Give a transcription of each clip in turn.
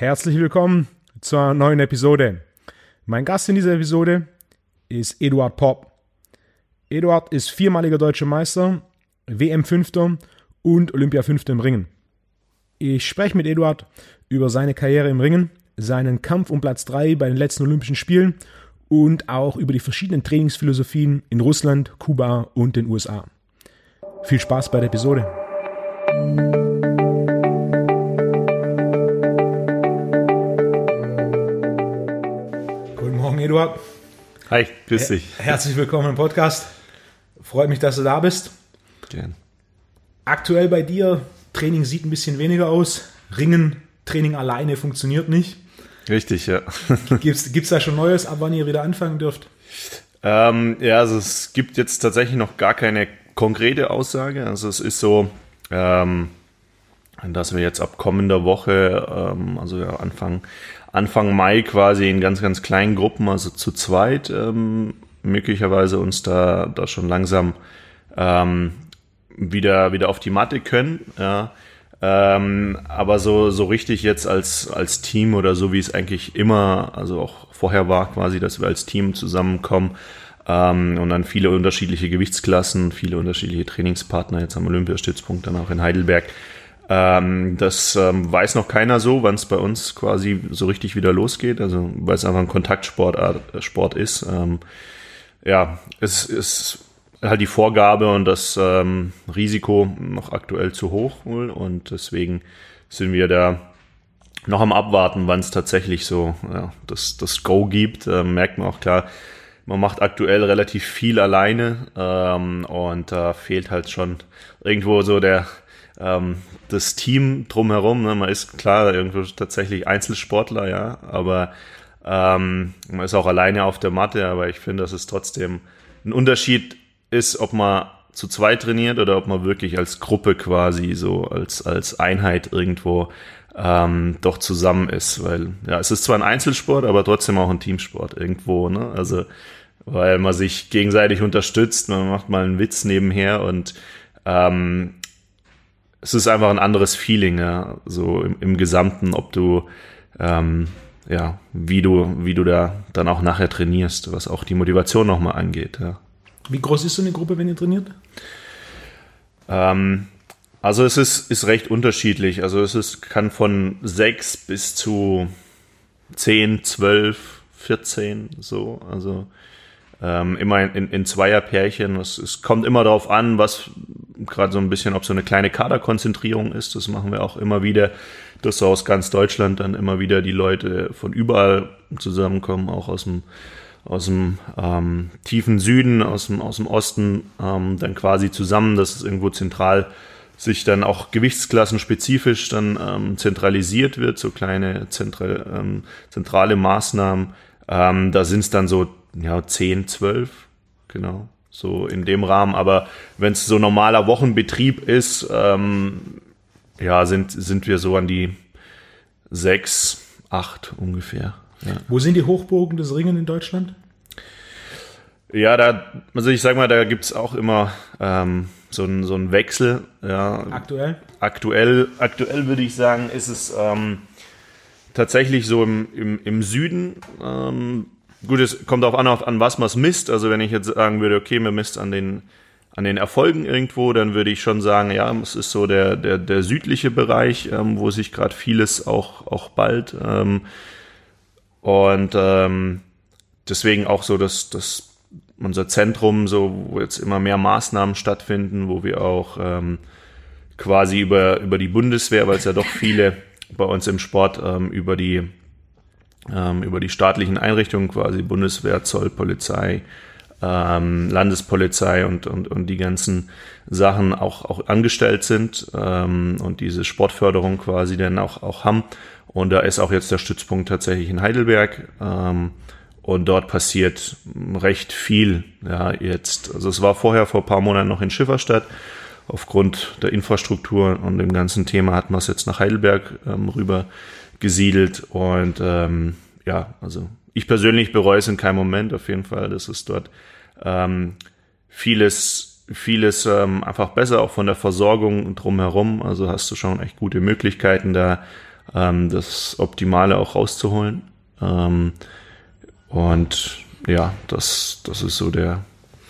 Herzlich willkommen zur neuen Episode. Mein Gast in dieser Episode ist Eduard Popp. Eduard ist viermaliger deutscher Meister, WM-Fünfter und Olympia-Fünfter im Ringen. Ich spreche mit Eduard über seine Karriere im Ringen, seinen Kampf um Platz 3 bei den letzten Olympischen Spielen und auch über die verschiedenen Trainingsphilosophien in Russland, Kuba und den USA. Viel Spaß bei der Episode. Eduard. Hi, grüß dich. Herzlich willkommen im Podcast. Freut mich, dass du da bist. Gern. Aktuell bei dir, Training sieht ein bisschen weniger aus. Ringen, Training alleine funktioniert nicht. Richtig, ja. Gibt es da schon Neues, ab wann ihr wieder anfangen dürft? Ähm, ja, also es gibt jetzt tatsächlich noch gar keine konkrete Aussage. Also es ist so, ähm, dass wir jetzt ab kommender Woche, ähm, also ja, Anfang, Anfang Mai quasi in ganz, ganz kleinen Gruppen, also zu zweit, ähm, möglicherweise uns da, da schon langsam ähm, wieder, wieder auf die Matte können. Ja. Ähm, aber so, so richtig jetzt als, als Team oder so wie es eigentlich immer, also auch vorher war quasi, dass wir als Team zusammenkommen ähm, und dann viele unterschiedliche Gewichtsklassen, viele unterschiedliche Trainingspartner jetzt am Olympiastützpunkt, dann auch in Heidelberg. Ähm, das ähm, weiß noch keiner so, wann es bei uns quasi so richtig wieder losgeht, also weil es einfach ein Kontaktsport äh, Sport ist. Ähm, ja, es ist halt die Vorgabe und das ähm, Risiko noch aktuell zu hoch und deswegen sind wir da noch am Abwarten, wann es tatsächlich so ja, das, das Go gibt. Ähm, merkt man auch klar, man macht aktuell relativ viel alleine ähm, und da äh, fehlt halt schon irgendwo so der ähm, das Team drumherum. Ne? Man ist klar irgendwo tatsächlich Einzelsportler, ja, aber ähm, man ist auch alleine auf der Matte, aber ich finde, dass es trotzdem ein Unterschied ist, ob man zu zweit trainiert oder ob man wirklich als Gruppe quasi so als, als Einheit irgendwo ähm, doch zusammen ist. Weil ja, es ist zwar ein Einzelsport, aber trotzdem auch ein Teamsport irgendwo. Ne? Also weil man sich gegenseitig unterstützt, man macht mal einen Witz nebenher und ähm, es ist einfach ein anderes Feeling, ja, so im, im Gesamten, ob du ähm, ja, wie du, wie du da dann auch nachher trainierst, was auch die Motivation nochmal angeht, ja. Wie groß ist so eine Gruppe, wenn ihr trainiert? Ähm, also es ist, ist recht unterschiedlich. Also es ist, kann von sechs bis zu zehn, zwölf, vierzehn so. Also ähm, immer in, in Zweierpärchen. Es, es kommt immer darauf an, was gerade so ein bisschen, ob so eine kleine Kaderkonzentrierung ist. Das machen wir auch immer wieder, dass so aus ganz Deutschland dann immer wieder die Leute von überall zusammenkommen, auch aus dem aus dem ähm, tiefen Süden, aus dem, aus dem Osten, ähm, dann quasi zusammen, dass es irgendwo zentral sich dann auch gewichtsklasenspezifisch dann ähm, zentralisiert wird, so kleine zentral, ähm, zentrale Maßnahmen. Ähm, da sind es dann so ja, 10, 12, genau, so in dem Rahmen. Aber wenn es so normaler Wochenbetrieb ist, ähm, ja, sind, sind wir so an die sechs, acht ungefähr. Ja. Wo sind die Hochburgen des Ringen in Deutschland? Ja, da, also ich sag mal, da gibt's auch immer ähm, so einen so einen Wechsel. Ja. Aktuell? Aktuell, aktuell würde ich sagen, ist es ähm, tatsächlich so im, im, im Süden. Ähm, gut, es kommt auch an, an was man misst. Also wenn ich jetzt sagen würde, okay, man misst an den an den Erfolgen irgendwo, dann würde ich schon sagen, ja, es ist so der, der, der südliche Bereich, ähm, wo sich gerade vieles auch, auch bald. Ähm, und ähm, deswegen auch so, dass, dass unser Zentrum, so, wo jetzt immer mehr Maßnahmen stattfinden, wo wir auch ähm, quasi über, über die Bundeswehr, weil es ja doch viele bei uns im Sport ähm, über die ähm, über die staatlichen Einrichtungen quasi Bundeswehr, Zoll, Polizei, ähm, Landespolizei und, und, und die ganzen Sachen auch, auch angestellt sind ähm, und diese Sportförderung quasi dann auch, auch haben. Und da ist auch jetzt der Stützpunkt tatsächlich in Heidelberg. Ähm, und dort passiert recht viel. Ja, jetzt, also es war vorher vor paar Monaten noch in Schifferstadt. Aufgrund der Infrastruktur und dem ganzen Thema hat man es jetzt nach Heidelberg ähm, rüber gesiedelt. Und ähm, ja, also ich persönlich bereue es in keinem Moment auf jeden Fall. Das ist dort ähm, vieles, vieles ähm, einfach besser, auch von der Versorgung drumherum. Also hast du schon echt gute Möglichkeiten da ähm, das Optimale auch rauszuholen. Ähm, und ja, das, das ist so der,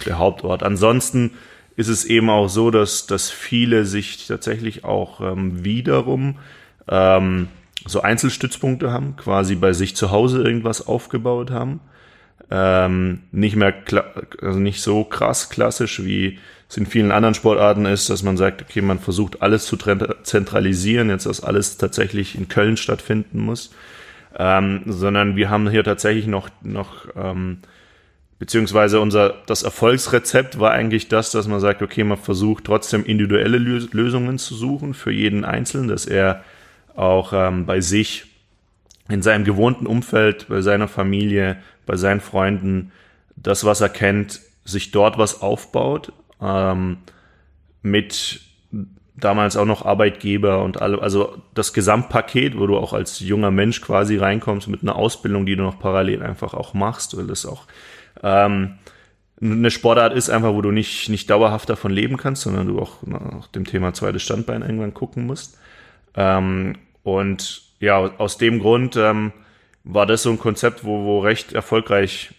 der Hauptort. Ansonsten ist es eben auch so, dass, dass viele sich tatsächlich auch ähm, wiederum ähm, so Einzelstützpunkte haben, quasi bei sich zu Hause irgendwas aufgebaut haben. Ähm, nicht mehr, also nicht so krass klassisch, wie es in vielen anderen Sportarten ist, dass man sagt, okay, man versucht alles zu zentralisieren, jetzt dass alles tatsächlich in Köln stattfinden muss, ähm, sondern wir haben hier tatsächlich noch, noch ähm, beziehungsweise unser, das Erfolgsrezept war eigentlich das, dass man sagt, okay, man versucht trotzdem individuelle Lösungen zu suchen für jeden Einzelnen, dass er auch ähm, bei sich in seinem gewohnten Umfeld, bei seiner Familie, bei seinen Freunden, das, was er kennt, sich dort was aufbaut, ähm, mit damals auch noch Arbeitgeber und alle, also das Gesamtpaket, wo du auch als junger Mensch quasi reinkommst mit einer Ausbildung, die du noch parallel einfach auch machst, weil das auch ähm, eine Sportart ist einfach, wo du nicht, nicht dauerhaft davon leben kannst, sondern du auch nach dem Thema zweites Standbein irgendwann gucken musst. Ähm, und ja, aus dem Grund ähm, war das so ein Konzept, wo, wo recht erfolgreich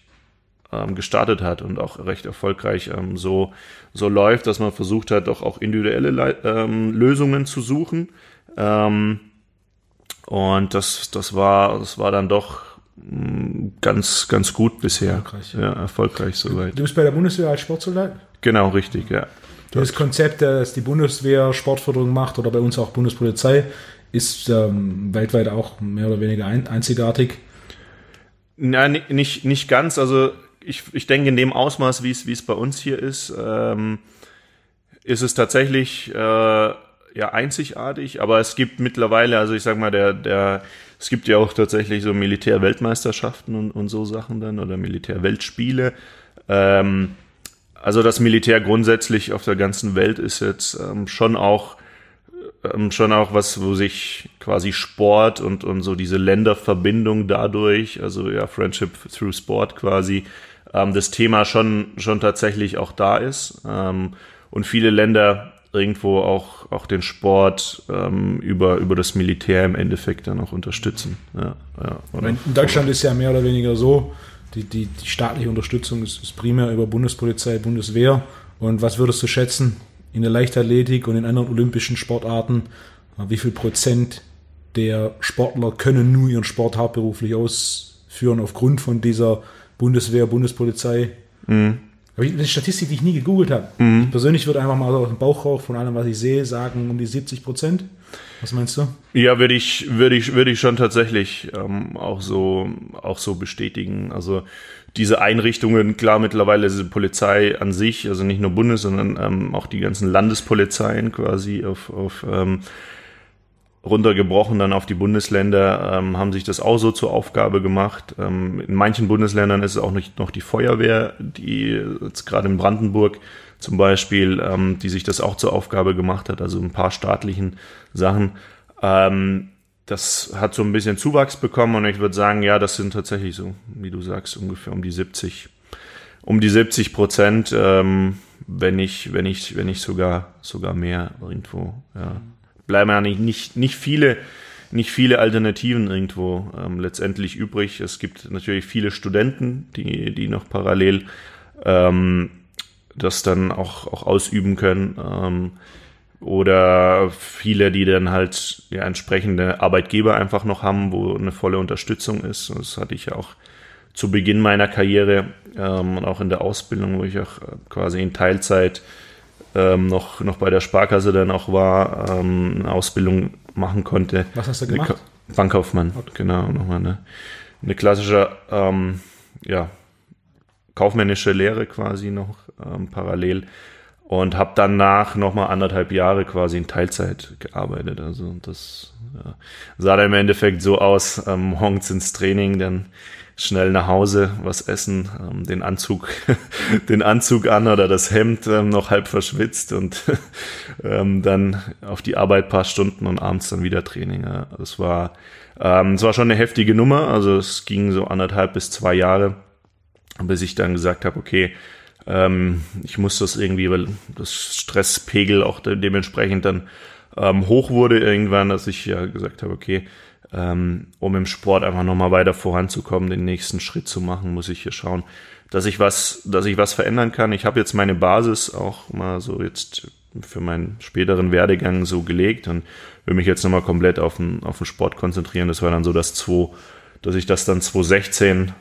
ähm, gestartet hat und auch recht erfolgreich ähm, so, so läuft, dass man versucht hat, doch auch individuelle ähm, Lösungen zu suchen. Ähm, und das, das war, das war dann doch mm, ganz, ganz gut bisher. Erfolgreich. Ja, erfolgreich soweit. Du bist bei der Bundeswehr als Sportsoldat? Genau, richtig, ja. Das Konzept, das die Bundeswehr Sportförderung macht oder bei uns auch Bundespolizei, ist ähm, weltweit auch mehr oder weniger ein, einzigartig. Nein, nicht, nicht ganz. Also ich, ich denke, in dem Ausmaß, wie es, bei uns hier ist, ähm, ist es tatsächlich äh, ja einzigartig, aber es gibt mittlerweile, also ich sag mal, der, der, es gibt ja auch tatsächlich so Militärweltmeisterschaften und, und so Sachen dann oder Militärweltspiele. Ähm, also das Militär grundsätzlich auf der ganzen Welt ist jetzt ähm, schon auch ähm, schon auch was, wo sich quasi Sport und, und so diese Länderverbindung dadurch, also ja, Friendship through Sport quasi, ähm, das Thema schon, schon tatsächlich auch da ist. Ähm, und viele Länder irgendwo auch, auch den Sport ähm, über, über das Militär im Endeffekt dann auch unterstützen. Ja, ja, in Deutschland ist ja mehr oder weniger so, die, die, die staatliche Unterstützung ist, ist primär über Bundespolizei, Bundeswehr. Und was würdest du schätzen in der Leichtathletik und in anderen olympischen Sportarten? Wie viel Prozent der Sportler können nur ihren Sport hauptberuflich ausführen aufgrund von dieser Bundeswehr, Bundespolizei. Mhm. Aber die Statistik, die ich nie gegoogelt habe. Mhm. Ich persönlich würde einfach mal aus dem Bauchrauch von allem, was ich sehe, sagen um die 70 Prozent. Was meinst du? Ja, würde ich, würde ich, würde ich schon tatsächlich ähm, auch so, auch so bestätigen. Also diese Einrichtungen, klar, mittlerweile ist die Polizei an sich, also nicht nur Bundes, sondern ähm, auch die ganzen Landespolizeien quasi auf, auf ähm, runtergebrochen dann auf die Bundesländer, ähm, haben sich das auch so zur Aufgabe gemacht. Ähm, in manchen Bundesländern ist es auch nicht noch die Feuerwehr, die jetzt gerade in Brandenburg zum Beispiel, ähm, die sich das auch zur Aufgabe gemacht hat, also ein paar staatlichen Sachen. Ähm, das hat so ein bisschen Zuwachs bekommen und ich würde sagen, ja, das sind tatsächlich so, wie du sagst, ungefähr um die 70, um die 70 Prozent, ähm, wenn nicht, wenn ich, wenn nicht sogar, sogar mehr irgendwo, ja bleiben ja nicht, nicht, nicht viele nicht viele Alternativen irgendwo ähm, letztendlich übrig. Es gibt natürlich viele Studenten, die, die noch parallel ähm, das dann auch, auch ausüben können. Ähm, oder viele, die dann halt ja, entsprechende Arbeitgeber einfach noch haben, wo eine volle Unterstützung ist. Das hatte ich ja auch zu Beginn meiner Karriere ähm, und auch in der Ausbildung, wo ich auch quasi in Teilzeit ähm, noch, noch bei der Sparkasse dann auch war, ähm, eine Ausbildung machen konnte. Was hast du gemacht? Bankkaufmann, okay. genau. Nochmal eine, eine klassische, ähm, ja, kaufmännische Lehre quasi noch ähm, parallel und habe danach nochmal anderthalb Jahre quasi in Teilzeit gearbeitet. Also das ja, sah dann im Endeffekt so aus, ähm, morgens ins Training, dann schnell nach Hause, was essen, ähm, den Anzug, den Anzug an oder das Hemd ähm, noch halb verschwitzt und ähm, dann auf die Arbeit paar Stunden und abends dann wieder Training. Ja. Das war, ähm, das war schon eine heftige Nummer. Also es ging so anderthalb bis zwei Jahre, bis ich dann gesagt habe, okay, ähm, ich muss das irgendwie, weil das Stresspegel auch dementsprechend dann ähm, hoch wurde irgendwann, dass ich ja gesagt habe, okay, ähm, um im Sport einfach nochmal weiter voranzukommen, den nächsten Schritt zu machen, muss ich hier schauen, dass ich was, dass ich was verändern kann. Ich habe jetzt meine Basis auch mal so jetzt für meinen späteren Werdegang so gelegt und will mich jetzt nochmal komplett auf den, auf den Sport konzentrieren. Das war dann so das 2, dass ich das dann 2016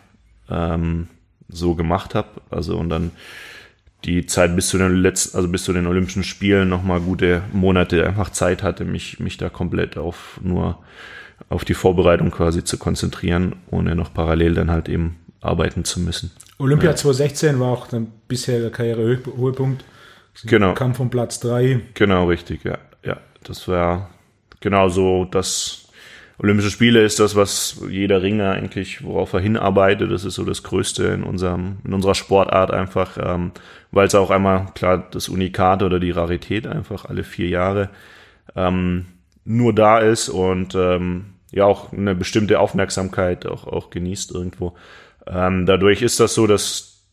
ähm, so gemacht habe. Also und dann die Zeit bis zu den letzten, also bis zu den Olympischen Spielen nochmal gute Monate einfach Zeit hatte, mich, mich da komplett auf nur auf die Vorbereitung quasi zu konzentrieren, ohne noch parallel dann halt eben arbeiten zu müssen. Olympia ja. 2016 war auch dein bisheriger Karrierehöhepunkt. Genau. Kampf um Platz 3. Genau, richtig, ja. Ja, das war genau so das Olympische Spiele ist das, was jeder Ringer eigentlich, worauf er hinarbeitet. Das ist so das Größte in unserem, in unserer Sportart einfach, ähm, weil es auch einmal, klar, das Unikat oder die Rarität einfach alle vier Jahre ähm, nur da ist und ähm, ja auch eine bestimmte Aufmerksamkeit auch, auch genießt irgendwo. Ähm, dadurch ist das so, dass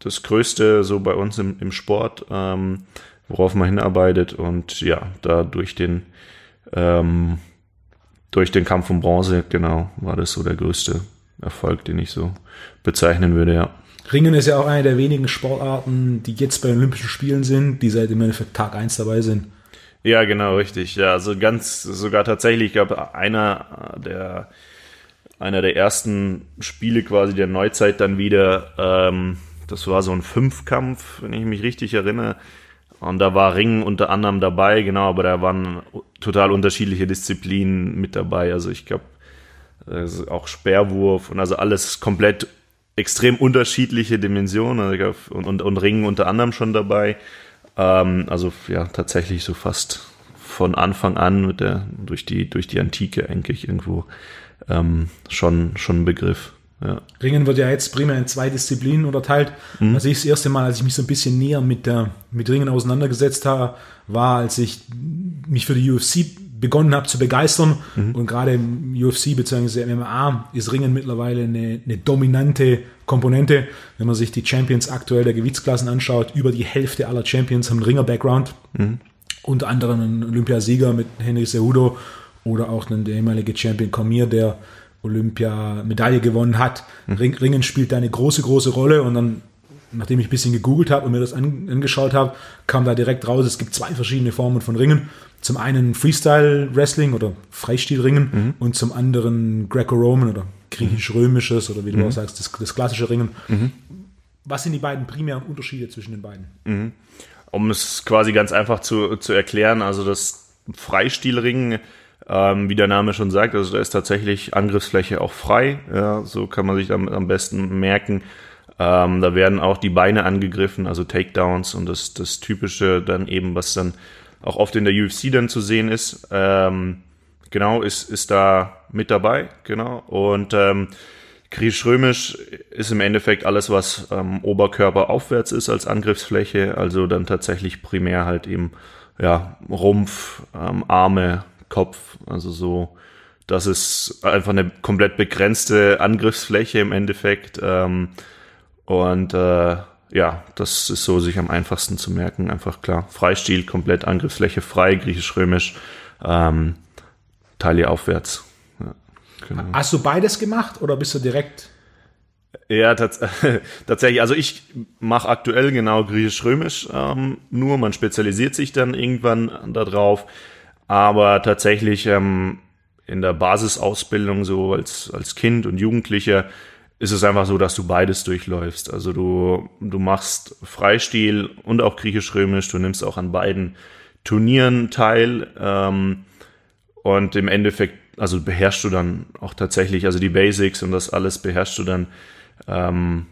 das Größte so bei uns im, im Sport, ähm, worauf man hinarbeitet und ja, da durch den ähm, durch den Kampf um Bronze, genau, war das so der größte Erfolg, den ich so bezeichnen würde, ja. Ringen ist ja auch eine der wenigen Sportarten, die jetzt bei Olympischen Spielen sind, die seit im Endeffekt Tag 1 dabei sind. Ja, genau, richtig. Ja, also ganz, sogar tatsächlich, ich glaube, einer der, einer der ersten Spiele quasi der Neuzeit dann wieder, ähm, das war so ein Fünfkampf, wenn ich mich richtig erinnere. Und da war Ringen unter anderem dabei, genau, aber da waren total unterschiedliche Disziplinen mit dabei. Also ich glaube, also auch Speerwurf und also alles komplett extrem unterschiedliche Dimensionen also glaub, und, und, und Ringen unter anderem schon dabei. Ähm, also ja, tatsächlich so fast von Anfang an mit der, durch die, durch die Antike eigentlich irgendwo ähm, schon, schon ein Begriff. Ja. Ringen wird ja jetzt primär in zwei Disziplinen unterteilt. Mhm. Also ich das erste Mal, als ich mich so ein bisschen näher mit der mit Ringen auseinandergesetzt habe, war, als ich mich für die UFC begonnen habe zu begeistern. Mhm. Und gerade im UFC bzw. MMA ist Ringen mittlerweile eine, eine dominante Komponente. Wenn man sich die Champions aktuell der Gewichtsklassen anschaut, über die Hälfte aller Champions haben Ringer-Background. Mhm. Unter anderem ein Olympiasieger mit Henry Cejudo oder auch ein, der ehemalige Champion Cormier, der Olympia-Medaille gewonnen hat. Mhm. Ringen spielt da eine große, große Rolle und dann, nachdem ich ein bisschen gegoogelt habe und mir das an, angeschaut habe, kam da direkt raus, es gibt zwei verschiedene Formen von Ringen. Zum einen Freestyle-Wrestling oder Freistilringen mhm. und zum anderen Greco-Roman oder griechisch-römisches oder wie du mhm. auch sagst, das, das klassische Ringen. Mhm. Was sind die beiden primären Unterschiede zwischen den beiden? Mhm. Um es quasi ganz einfach zu, zu erklären, also das Freistilringen ähm, wie der Name schon sagt, also da ist tatsächlich Angriffsfläche auch frei. Ja, so kann man sich am, am besten merken. Ähm, da werden auch die Beine angegriffen, also Takedowns und das, das Typische dann eben, was dann auch oft in der UFC dann zu sehen ist. Ähm, genau, ist, ist da mit dabei, genau. Und ähm, Griechisch-Römisch ist im Endeffekt alles, was ähm, Oberkörper aufwärts ist als Angriffsfläche, also dann tatsächlich primär halt eben ja, Rumpf, ähm, Arme, Kopf. Also so, das ist einfach eine komplett begrenzte Angriffsfläche im Endeffekt. Ähm, und äh, ja, das ist so sich am einfachsten zu merken. Einfach klar, Freistil, komplett Angriffsfläche frei, griechisch-römisch, ähm, Taille aufwärts. Ja, genau. Hast du beides gemacht oder bist du direkt ja, tats tatsächlich. Also ich mache aktuell genau griechisch-römisch ähm, nur. Man spezialisiert sich dann irgendwann darauf. Aber tatsächlich ähm, in der Basisausbildung so als, als Kind und Jugendlicher ist es einfach so, dass du beides durchläufst. Also du, du machst Freistil und auch griechisch-römisch, du nimmst auch an beiden Turnieren teil ähm, und im Endeffekt, also beherrschst du dann auch tatsächlich, also die Basics und das alles beherrschst du dann ähm,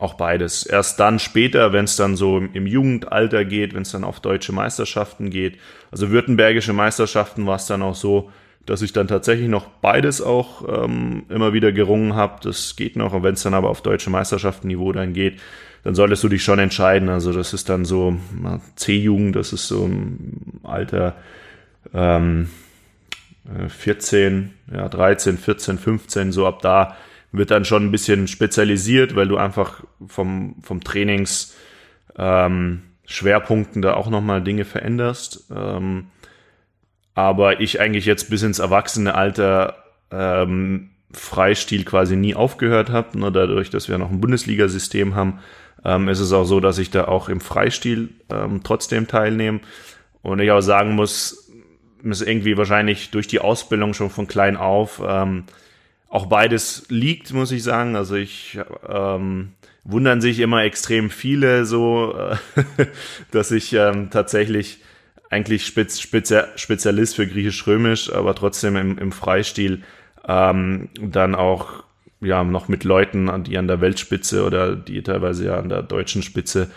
auch beides. Erst dann später, wenn es dann so im Jugendalter geht, wenn es dann auf deutsche Meisterschaften geht. Also württembergische Meisterschaften war es dann auch so, dass ich dann tatsächlich noch beides auch ähm, immer wieder gerungen habe. Das geht noch. Und wenn es dann aber auf deutsche Meisterschaften-Niveau dann geht, dann solltest du dich schon entscheiden. Also das ist dann so C-Jugend, das ist so im Alter ähm, 14, ja, 13, 14, 15, so ab da wird dann schon ein bisschen spezialisiert, weil du einfach vom, vom Trainings ähm, Schwerpunkten da auch nochmal Dinge veränderst. Ähm, aber ich eigentlich jetzt bis ins erwachsene Alter ähm, Freistil quasi nie aufgehört habe. Nur dadurch, dass wir noch ein Bundesliga-System haben, ähm, ist es auch so, dass ich da auch im Freistil ähm, trotzdem teilnehme. Und ich auch sagen muss, ist irgendwie wahrscheinlich durch die Ausbildung schon von klein auf ähm, auch beides liegt, muss ich sagen. Also ich ähm, wundern sich immer extrem viele so, äh, dass ich ähm, tatsächlich eigentlich Spez Spezi Spezialist für Griechisch-Römisch, aber trotzdem im, im Freistil ähm, dann auch ja noch mit Leuten, die an der Weltspitze oder die teilweise ja an der deutschen Spitze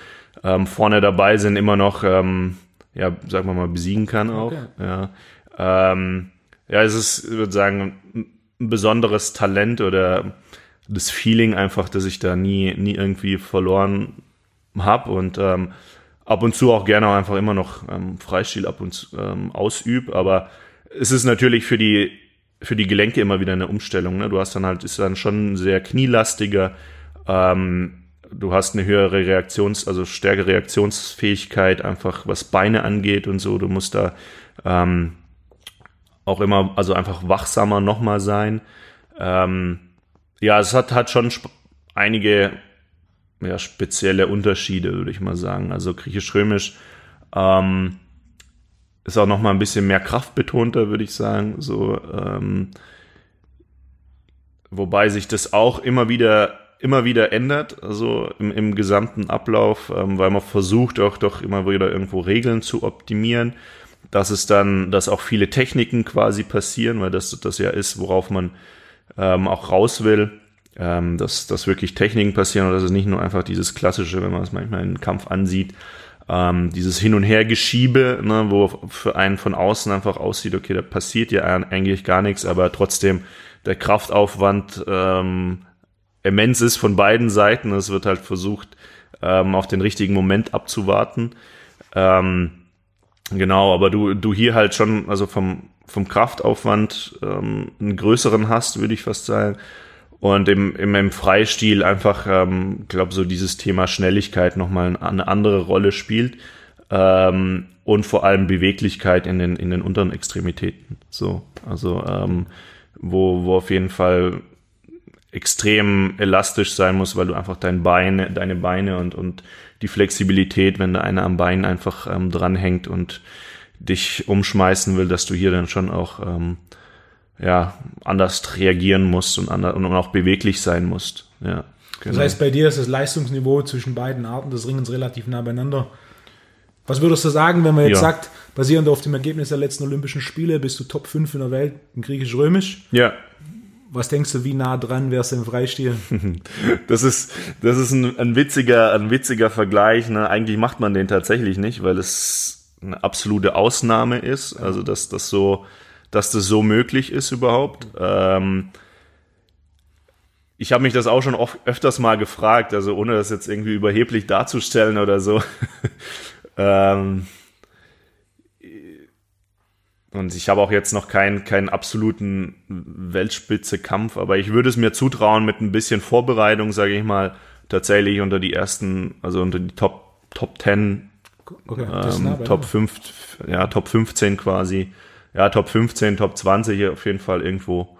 ähm, vorne dabei sind, immer noch ähm, ja, sagen wir mal, besiegen kann auch. Okay. Ja. Ähm, ja, es ist, ich würde sagen, besonderes Talent oder das Feeling einfach, dass ich da nie, nie irgendwie verloren habe und ähm, ab und zu auch gerne einfach immer noch ähm, Freistil ab und ähm, ausübe. Aber es ist natürlich für die, für die Gelenke immer wieder eine Umstellung. Ne? Du hast dann halt, ist dann schon sehr knielastiger. Ähm, du hast eine höhere Reaktions-, also stärkere Reaktionsfähigkeit, einfach was Beine angeht und so. Du musst da ähm, auch immer, also einfach wachsamer nochmal sein. Ähm, ja, es hat, hat schon einige ja, spezielle Unterschiede, würde ich mal sagen. Also griechisch-römisch ähm, ist auch nochmal ein bisschen mehr kraftbetonter, würde ich sagen. So, ähm, wobei sich das auch immer wieder immer wieder ändert, also im, im gesamten Ablauf, ähm, weil man versucht auch doch immer wieder irgendwo Regeln zu optimieren, dass es dann, dass auch viele Techniken quasi passieren, weil das das ja ist, worauf man ähm, auch raus will, ähm, dass, dass wirklich Techniken passieren und dass es nicht nur einfach dieses klassische, wenn man es manchmal in Kampf ansieht, ähm, dieses Hin- und Hergeschiebe, ne, wo für einen von außen einfach aussieht, okay, da passiert ja eigentlich gar nichts, aber trotzdem der Kraftaufwand ähm, immens ist von beiden Seiten. Es wird halt versucht, ähm, auf den richtigen Moment abzuwarten. Ähm, genau, aber du, du hier halt schon, also vom, vom Kraftaufwand ähm, einen größeren hast, würde ich fast sagen. Und im, im, im Freistil einfach, ähm, glaube so dieses Thema Schnelligkeit nochmal eine andere Rolle spielt. Ähm, und vor allem Beweglichkeit in den, in den unteren Extremitäten. So, also ähm, wo, wo auf jeden Fall extrem elastisch sein muss, weil du einfach dein Beine, deine Beine und, und die Flexibilität, wenn da einer am Bein einfach ähm, dranhängt und dich umschmeißen will, dass du hier dann schon auch ähm, ja, anders reagieren musst und, anders, und auch beweglich sein musst. Ja, genau. Das heißt, bei dir ist das Leistungsniveau zwischen beiden Arten des Ringens relativ nah beieinander. Was würdest du sagen, wenn man jetzt ja. sagt, basierend auf dem Ergebnis der letzten Olympischen Spiele, bist du Top 5 in der Welt im Griechisch-Römisch? Ja. Was denkst du, wie nah dran wärst du im Freistil? Das ist, das ist ein, ein witziger, ein witziger Vergleich. Ne? Eigentlich macht man den tatsächlich nicht, weil es eine absolute Ausnahme ist. Also, dass das so, dass das so möglich ist überhaupt. Ähm, ich habe mich das auch schon oft, öfters mal gefragt, also ohne das jetzt irgendwie überheblich darzustellen oder so. ähm, und ich habe auch jetzt noch keinen, keinen absoluten Weltspitze-Kampf, aber ich würde es mir zutrauen, mit ein bisschen Vorbereitung, sage ich mal, tatsächlich unter die ersten, also unter die Top, Top 10, okay, ähm, Top 5, ja, Top 15 quasi, ja, Top 15, Top 20 auf jeden Fall irgendwo,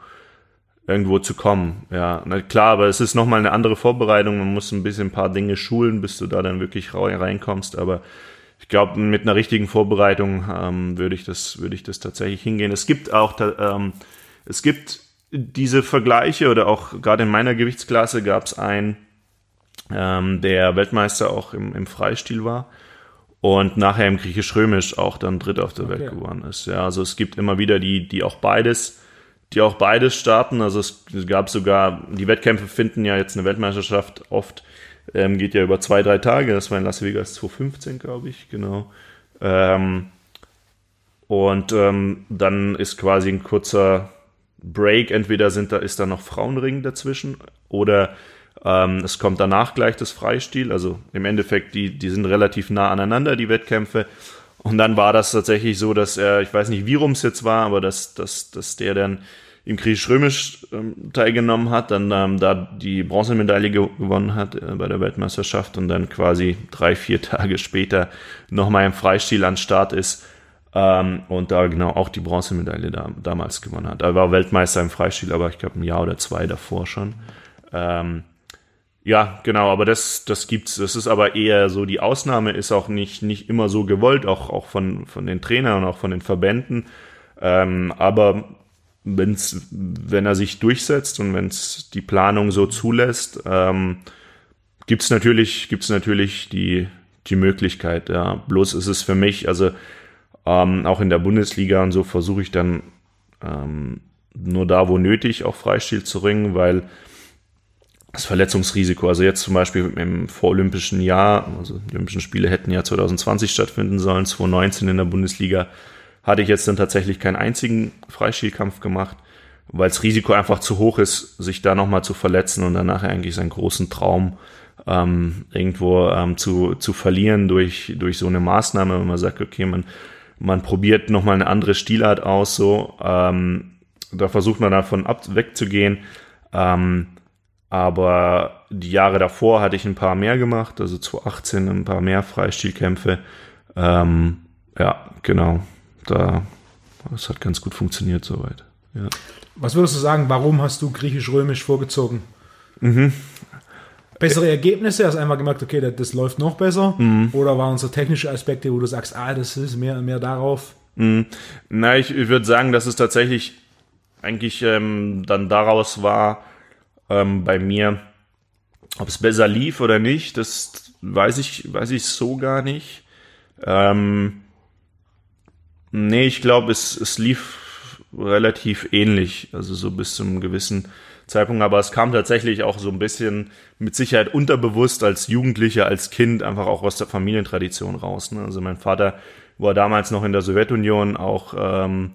irgendwo zu kommen. Ja, na klar, aber es ist nochmal eine andere Vorbereitung. Man muss ein bisschen ein paar Dinge schulen, bis du da dann wirklich reinkommst, aber ich glaube, mit einer richtigen Vorbereitung ähm, würde ich das, würde ich das tatsächlich hingehen. Es gibt auch, ähm, es gibt diese Vergleiche oder auch gerade in meiner Gewichtsklasse gab es einen, ähm, der Weltmeister auch im, im Freistil war und nachher im Griechisch-Römisch auch dann Dritter auf der okay. Welt geworden ist. Ja, also es gibt immer wieder die, die auch beides, die auch beides starten. Also es gab sogar, die Wettkämpfe finden ja jetzt eine Weltmeisterschaft oft ähm, geht ja über zwei, drei Tage. Das war in Las Vegas 2015, glaube ich, genau. Ähm, und ähm, dann ist quasi ein kurzer Break. Entweder sind da, ist da noch Frauenring dazwischen oder ähm, es kommt danach gleich das Freistil. Also im Endeffekt, die, die sind relativ nah aneinander, die Wettkämpfe. Und dann war das tatsächlich so, dass er, ich weiß nicht, wie rum es jetzt war, aber dass, dass, dass der dann im Griechisch-Römisch ähm, teilgenommen hat, dann ähm, da die Bronzemedaille ge gewonnen hat äh, bei der Weltmeisterschaft und dann quasi drei, vier Tage später nochmal im Freistil an Start ist. Ähm, und da genau auch die Bronzemedaille da, damals gewonnen hat. Er war Weltmeister im Freistil, aber ich glaube ein Jahr oder zwei davor schon. Ähm, ja, genau, aber das, das gibt's. Das ist aber eher so, die Ausnahme ist auch nicht, nicht immer so gewollt, auch, auch von, von den Trainern und auch von den Verbänden. Ähm, aber wenn's, wenn er sich durchsetzt und wenn es die Planung so zulässt, ähm, gibt's natürlich, gibt's natürlich die, die Möglichkeit. Ja. Bloß ist es für mich, also ähm, auch in der Bundesliga und so versuche ich dann ähm, nur da, wo nötig, auch Freistil zu ringen, weil das Verletzungsrisiko, also jetzt zum Beispiel im vorolympischen Jahr, also die Olympischen Spiele hätten ja 2020 stattfinden sollen, 2019 in der Bundesliga, hatte ich jetzt dann tatsächlich keinen einzigen Freistilkampf gemacht, weil das Risiko einfach zu hoch ist, sich da nochmal zu verletzen und danach eigentlich seinen großen Traum ähm, irgendwo ähm, zu, zu verlieren durch, durch so eine Maßnahme, wenn man sagt, okay, man, man probiert nochmal eine andere Stilart aus, so, ähm, da versucht man davon ab, wegzugehen. Ähm, aber die Jahre davor hatte ich ein paar mehr gemacht, also 2018 ein paar mehr Freistilkämpfe. Ähm, ja, genau. Da, das hat ganz gut funktioniert soweit. Ja. Was würdest du sagen, warum hast du griechisch-römisch vorgezogen? Mhm. Bessere Ergebnisse? Hast du einmal gemerkt, okay, das, das läuft noch besser? Mhm. Oder waren es so technische Aspekte, wo du sagst, ah, das ist mehr, mehr darauf? Mhm. Na, ich, ich würde sagen, dass es tatsächlich eigentlich ähm, dann daraus war, ähm, bei mir. Ob es besser lief oder nicht, das weiß ich, weiß ich so gar nicht. Ähm, nee, ich glaube, es, es lief relativ ähnlich, also so bis zum gewissen Zeitpunkt, aber es kam tatsächlich auch so ein bisschen mit Sicherheit unterbewusst als Jugendlicher, als Kind einfach auch aus der Familientradition raus. Ne? Also mein Vater war damals noch in der Sowjetunion auch ähm,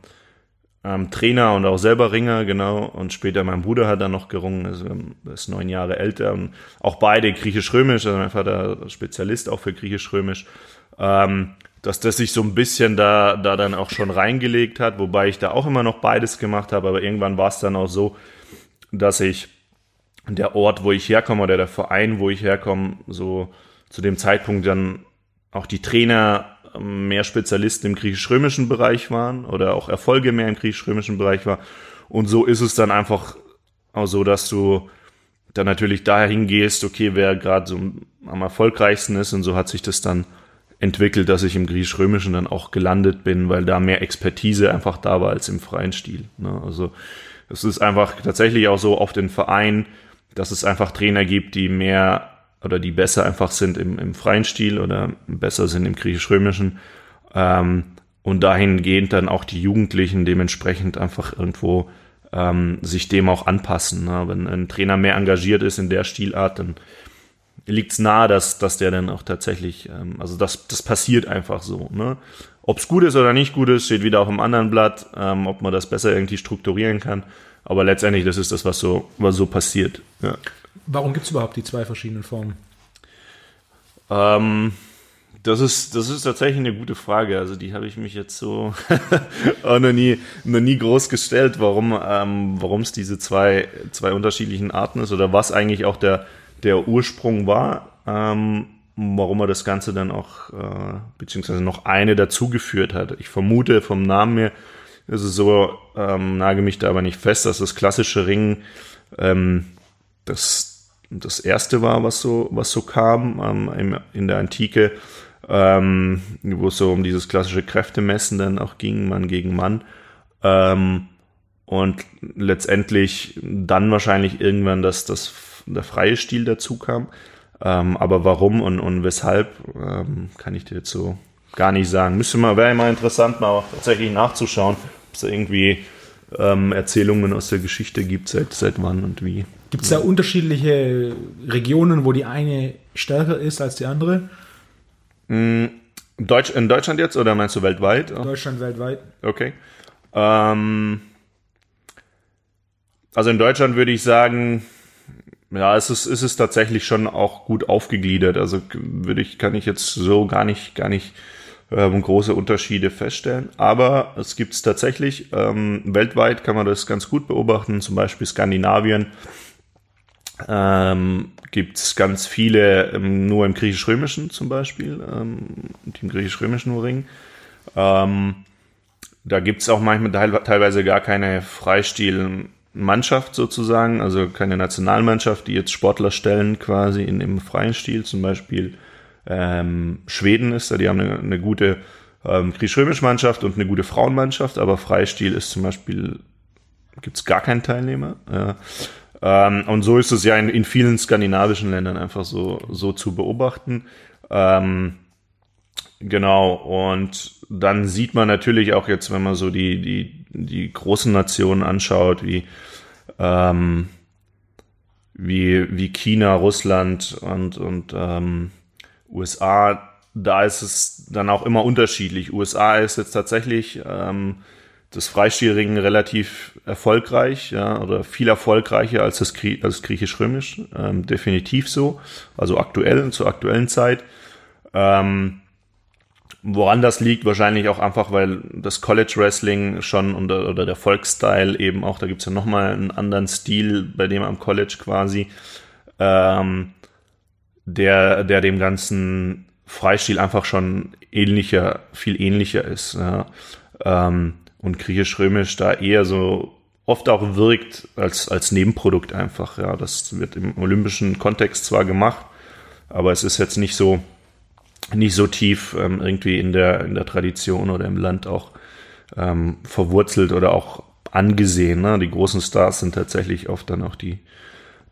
ähm, Trainer und auch selber Ringer, genau. Und später mein Bruder hat dann noch gerungen, also ist neun Jahre älter. Und auch beide griechisch-römisch, also mein Vater Spezialist auch für griechisch-römisch. Ähm, dass das sich so ein bisschen da, da dann auch schon reingelegt hat, wobei ich da auch immer noch beides gemacht habe, aber irgendwann war es dann auch so, dass ich der Ort, wo ich herkomme oder der Verein, wo ich herkomme, so zu dem Zeitpunkt dann auch die Trainer mehr Spezialisten im griechisch-römischen Bereich waren oder auch Erfolge mehr im griechisch-römischen Bereich war. Und so ist es dann einfach auch so, dass du dann natürlich dahin gehst, okay, wer gerade so am erfolgreichsten ist und so hat sich das dann entwickelt, dass ich im griechisch-römischen dann auch gelandet bin, weil da mehr Expertise einfach da war als im freien Stil. Ne? Also es ist einfach tatsächlich auch so auf den Verein, dass es einfach Trainer gibt, die mehr oder die besser einfach sind im, im freien Stil oder besser sind im griechisch-römischen. Ähm, und dahingehend dann auch die Jugendlichen dementsprechend einfach irgendwo ähm, sich dem auch anpassen. Ne? Wenn ein Trainer mehr engagiert ist in der Stilart, dann liegt es nahe, dass, dass der dann auch tatsächlich, ähm, also das, das passiert einfach so. Ne? Ob es gut ist oder nicht gut ist, steht wieder auf einem anderen Blatt, ähm, ob man das besser irgendwie strukturieren kann. Aber letztendlich, das ist das, was so, was so passiert. Ja. Warum gibt es überhaupt die zwei verschiedenen Formen? Ähm, das ist, das ist tatsächlich eine gute Frage. Also die habe ich mich jetzt so auch noch nie, noch nie groß gestellt, warum ähm, warum es diese zwei, zwei unterschiedlichen Arten ist oder was eigentlich auch der, der Ursprung war, ähm, warum er das Ganze dann auch, äh, beziehungsweise noch eine dazugeführt hat. Ich vermute vom Namen her, ist es so, ähm, nage mich da aber nicht fest, dass das klassische Ringen ähm, das, das erste war, was so, was so kam ähm, in, in der Antike, ähm, wo es so um dieses klassische Kräftemessen dann auch ging, Mann gegen Mann. Ähm, und letztendlich dann wahrscheinlich irgendwann, dass das, der freie Stil dazu kam. Ähm, aber warum und, und weshalb, ähm, kann ich dir jetzt so gar nicht sagen. Müsste mal, wäre immer interessant, mal tatsächlich nachzuschauen, ob es irgendwie ähm, Erzählungen aus der Geschichte gibt, seit, seit wann und wie. Gibt es da unterschiedliche Regionen, wo die eine stärker ist als die andere? Mm, Deutsch, in Deutschland jetzt oder meinst du weltweit? Deutschland weltweit. Okay. Ähm, also in Deutschland würde ich sagen, ja, es ist, es ist tatsächlich schon auch gut aufgegliedert. Also würde ich, kann ich jetzt so gar nicht, gar nicht ähm, große Unterschiede feststellen. Aber es gibt es tatsächlich. Ähm, weltweit kann man das ganz gut beobachten. Zum Beispiel Skandinavien ähm, gibt es ganz viele ähm, nur im griechisch-römischen zum Beispiel, ähm, im griechisch-römischen Ring. Ähm, da gibt es auch manchmal teilweise gar keine Freistil-Mannschaft sozusagen, also keine Nationalmannschaft, die jetzt Sportler stellen quasi in dem freien Stil. Zum Beispiel ähm, Schweden ist da, die haben eine, eine gute ähm, griechisch-römische Mannschaft und eine gute Frauenmannschaft, aber Freistil ist zum Beispiel, gibt es gar keinen Teilnehmer. Ja. Ähm, und so ist es ja in, in vielen skandinavischen Ländern einfach so, so zu beobachten. Ähm, genau, und dann sieht man natürlich auch jetzt, wenn man so die, die, die großen Nationen anschaut, wie, ähm, wie, wie China, Russland und, und ähm, USA, da ist es dann auch immer unterschiedlich. USA ist jetzt tatsächlich ähm, das Freistilringen relativ erfolgreich, ja, oder viel erfolgreicher als das, Grie als Griechisch-Römisch, ähm, definitiv so, also aktuell, zur aktuellen Zeit. Ähm, woran das liegt, wahrscheinlich auch einfach, weil das College Wrestling schon oder, oder der Volksstyle eben auch, da gibt's ja nochmal einen anderen Stil bei dem am College quasi, ähm, der, der dem ganzen Freistil einfach schon ähnlicher, viel ähnlicher ist. Ja. Ähm, und griechisch-römisch da eher so oft auch wirkt als, als Nebenprodukt einfach. Ja, das wird im olympischen Kontext zwar gemacht, aber es ist jetzt nicht so, nicht so tief ähm, irgendwie in der, in der Tradition oder im Land auch ähm, verwurzelt oder auch angesehen. Ne? Die großen Stars sind tatsächlich oft dann auch die,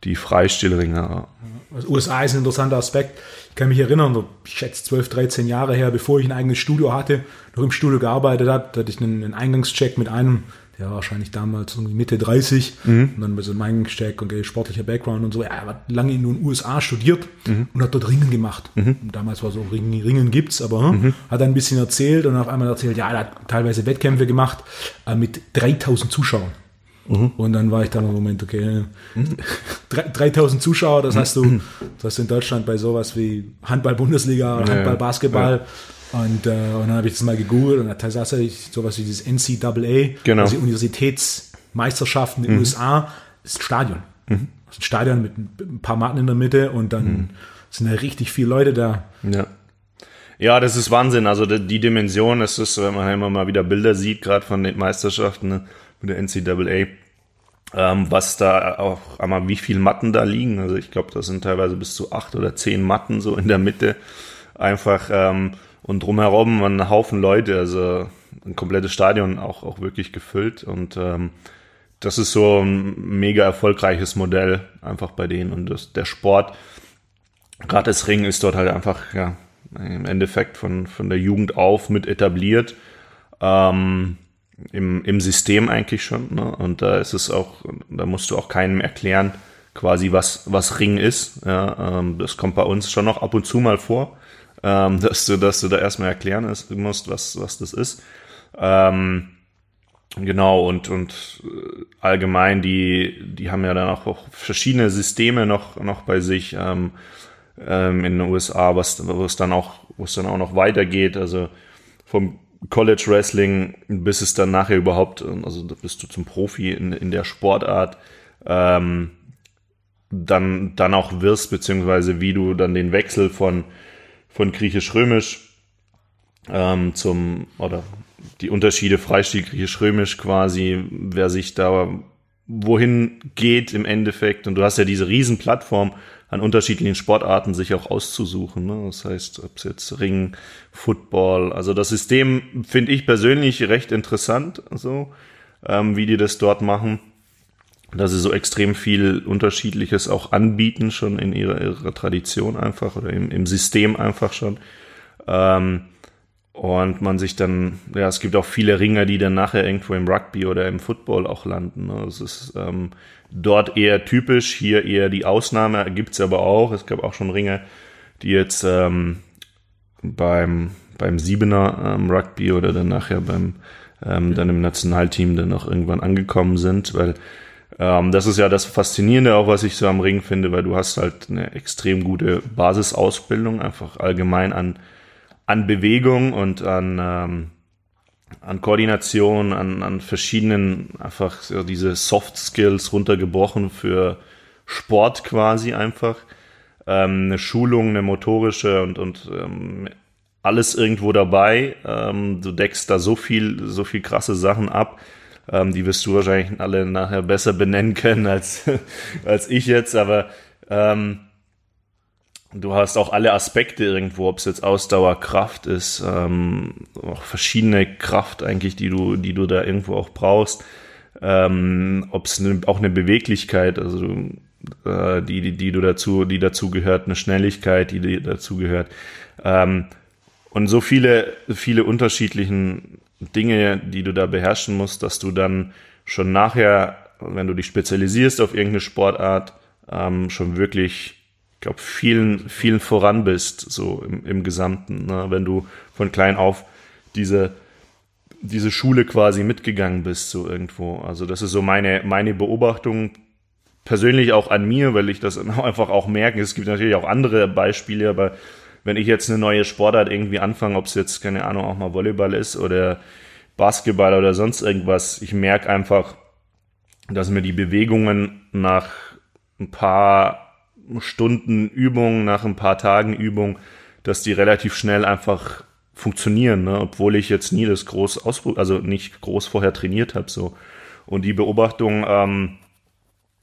die Freistilringer. Also USA ist ein interessanter Aspekt. Ich kann mich erinnern, ich schätze 12, 13 Jahre her, bevor ich ein eigenes Studio hatte, noch im Studio gearbeitet habe, hatte ich einen Eingangscheck mit einem, der war wahrscheinlich damals irgendwie Mitte 30 mhm. und dann bei so einem Eingangscheck und sportlicher Background und so. Er hat lange in den USA studiert mhm. und hat dort Ringen gemacht. Mhm. Damals war so Ringen, Ringen gibt's, aber hm, mhm. hat dann ein bisschen erzählt und auf einmal erzählt, ja, er hat teilweise Wettkämpfe gemacht äh, mit 3000 Zuschauern. Mhm. Und dann war ich dann im Moment, okay, mhm. 3000 Zuschauer, das hast du, das hast du in Deutschland bei sowas wie Handball-Bundesliga, Handball-Basketball. Ja. Und, äh, und dann habe ich das mal gegoogelt und da saß ich sowas wie dieses NCAA, genau. also Universitätsmeisterschaften in den mhm. USA, ist ein Stadion. Mhm. Das ist ein Stadion mit ein paar Matten in der Mitte und dann mhm. sind da richtig viele Leute da. Ja. Ja, das ist Wahnsinn. Also die Dimension, es ist, wenn man immer mal wieder Bilder sieht, gerade von den Meisterschaften, ne? mit der NCAA, ähm, was da auch einmal wie viele Matten da liegen. Also ich glaube, das sind teilweise bis zu acht oder zehn Matten so in der Mitte einfach ähm, und drumherum ein Haufen Leute, also ein komplettes Stadion auch, auch wirklich gefüllt und ähm, das ist so ein mega erfolgreiches Modell einfach bei denen und das, der Sport, gerade das Ring ist dort halt einfach, ja, im Endeffekt von, von der Jugend auf mit etabliert. Ähm, im, im System eigentlich schon. Ne? Und da ist es auch, da musst du auch keinem erklären, quasi was, was Ring ist. Ja? Ähm, das kommt bei uns schon noch ab und zu mal vor, ähm, dass du, dass du da erstmal erklären musst, was, was das ist. Ähm, genau, und, und äh, allgemein, die, die haben ja dann auch verschiedene Systeme noch, noch bei sich ähm, ähm, in den USA, was, wo es dann auch, wo es dann auch noch weitergeht. Also vom College Wrestling, bis es dann nachher überhaupt, also bist du zum Profi in, in der Sportart, ähm, dann, dann auch wirst, beziehungsweise wie du dann den Wechsel von, von griechisch-römisch ähm, zum, oder die Unterschiede Freistil griechisch-römisch quasi, wer sich da wohin geht im Endeffekt. Und du hast ja diese Riesenplattform, an unterschiedlichen Sportarten sich auch auszusuchen. Ne? Das heißt, ob es jetzt Ring, Football, also das System finde ich persönlich recht interessant, so ähm, wie die das dort machen, dass sie so extrem viel Unterschiedliches auch anbieten, schon in ihrer, ihrer Tradition einfach oder im, im System einfach schon. Ähm, und man sich dann, ja, es gibt auch viele Ringer, die dann nachher irgendwo im Rugby oder im Football auch landen. Ne? Das ist ähm, dort eher typisch, hier eher die Ausnahme, gibt's aber auch. Es gab auch schon Ringer, die jetzt ähm, beim, beim Siebener ähm, Rugby oder dann nachher beim ähm, dann im Nationalteam dann auch irgendwann angekommen sind, weil ähm, das ist ja das Faszinierende auch, was ich so am Ring finde, weil du hast halt eine extrem gute Basisausbildung, einfach allgemein an an Bewegung und an, ähm, an Koordination, an, an verschiedenen, einfach so diese Soft Skills runtergebrochen für Sport quasi einfach. Ähm, eine Schulung, eine motorische und, und ähm, alles irgendwo dabei. Ähm, du deckst da so viel, so viel krasse Sachen ab. Ähm, die wirst du wahrscheinlich alle nachher besser benennen können als, als ich jetzt, aber ähm, du hast auch alle Aspekte irgendwo, ob es jetzt Ausdauer, Kraft ist, ähm, auch verschiedene Kraft eigentlich, die du, die du da irgendwo auch brauchst. Ähm, ob es ne, auch eine Beweglichkeit, also äh, die, die, die du dazu, die dazu gehört, eine Schnelligkeit, die, die dazu gehört. Ähm, und so viele, viele unterschiedlichen Dinge, die du da beherrschen musst, dass du dann schon nachher, wenn du dich spezialisierst auf irgendeine Sportart, ähm, schon wirklich, ich glaube, vielen, vielen voran bist, so im, im Gesamten. Ne? Wenn du von klein auf diese, diese Schule quasi mitgegangen bist, so irgendwo. Also das ist so meine, meine Beobachtung persönlich auch an mir, weil ich das einfach auch merke. Es gibt natürlich auch andere Beispiele, aber wenn ich jetzt eine neue Sportart irgendwie anfange, ob es jetzt, keine Ahnung, auch mal Volleyball ist oder Basketball oder sonst irgendwas, ich merke einfach, dass mir die Bewegungen nach ein paar Stunden Übung, nach ein paar Tagen Übung, dass die relativ schnell einfach funktionieren, ne? obwohl ich jetzt nie das groß ausprobiert, also nicht groß vorher trainiert habe. So. Und die Beobachtung ähm,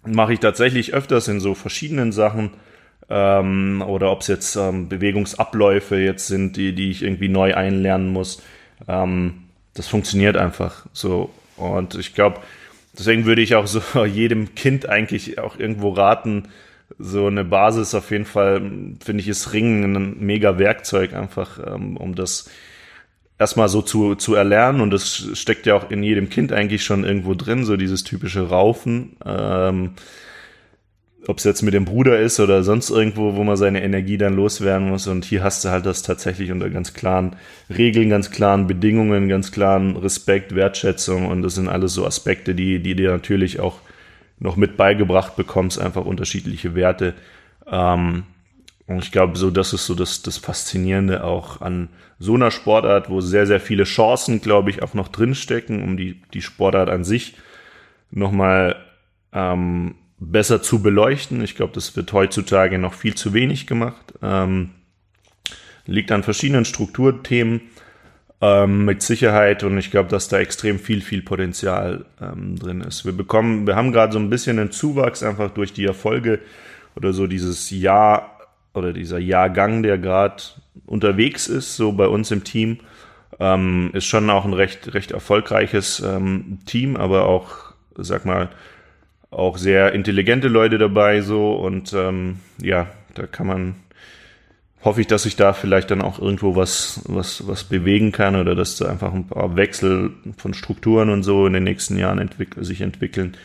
mache ich tatsächlich öfters in so verschiedenen Sachen ähm, oder ob es jetzt ähm, Bewegungsabläufe jetzt sind, die, die ich irgendwie neu einlernen muss. Ähm, das funktioniert einfach so. Und ich glaube, deswegen würde ich auch so jedem Kind eigentlich auch irgendwo raten, so eine Basis auf jeden Fall, finde ich, ist Ringen ein mega Werkzeug einfach, ähm, um das erstmal so zu, zu erlernen. Und das steckt ja auch in jedem Kind eigentlich schon irgendwo drin, so dieses typische Raufen. Ähm, ob es jetzt mit dem Bruder ist oder sonst irgendwo, wo man seine Energie dann loswerden muss. Und hier hast du halt das tatsächlich unter ganz klaren Regeln, ganz klaren Bedingungen, ganz klaren Respekt, Wertschätzung. Und das sind alles so Aspekte, die, die dir natürlich auch noch mit beigebracht bekommst, einfach unterschiedliche Werte. Ähm, und ich glaube, so, das ist so das, das Faszinierende auch an so einer Sportart, wo sehr, sehr viele Chancen, glaube ich, auch noch drinstecken, um die, die Sportart an sich nochmal ähm, besser zu beleuchten. Ich glaube, das wird heutzutage noch viel zu wenig gemacht. Ähm, liegt an verschiedenen Strukturthemen ähm, mit Sicherheit und ich glaube, dass da extrem viel, viel Potenzial ähm, drin ist. Wir bekommen, wir haben gerade so ein bisschen einen Zuwachs einfach durch die Erfolge oder so dieses Jahr oder dieser Jahrgang, der gerade unterwegs ist, so bei uns im Team. Ähm, ist schon auch ein recht, recht erfolgreiches ähm, Team, aber auch, sag mal, auch sehr intelligente Leute dabei so und ähm, ja, da kann man hoffe ich, dass ich da vielleicht dann auch irgendwo was was was bewegen kann oder dass da einfach ein paar Wechsel von Strukturen und so in den nächsten Jahren entwick sich entwickeln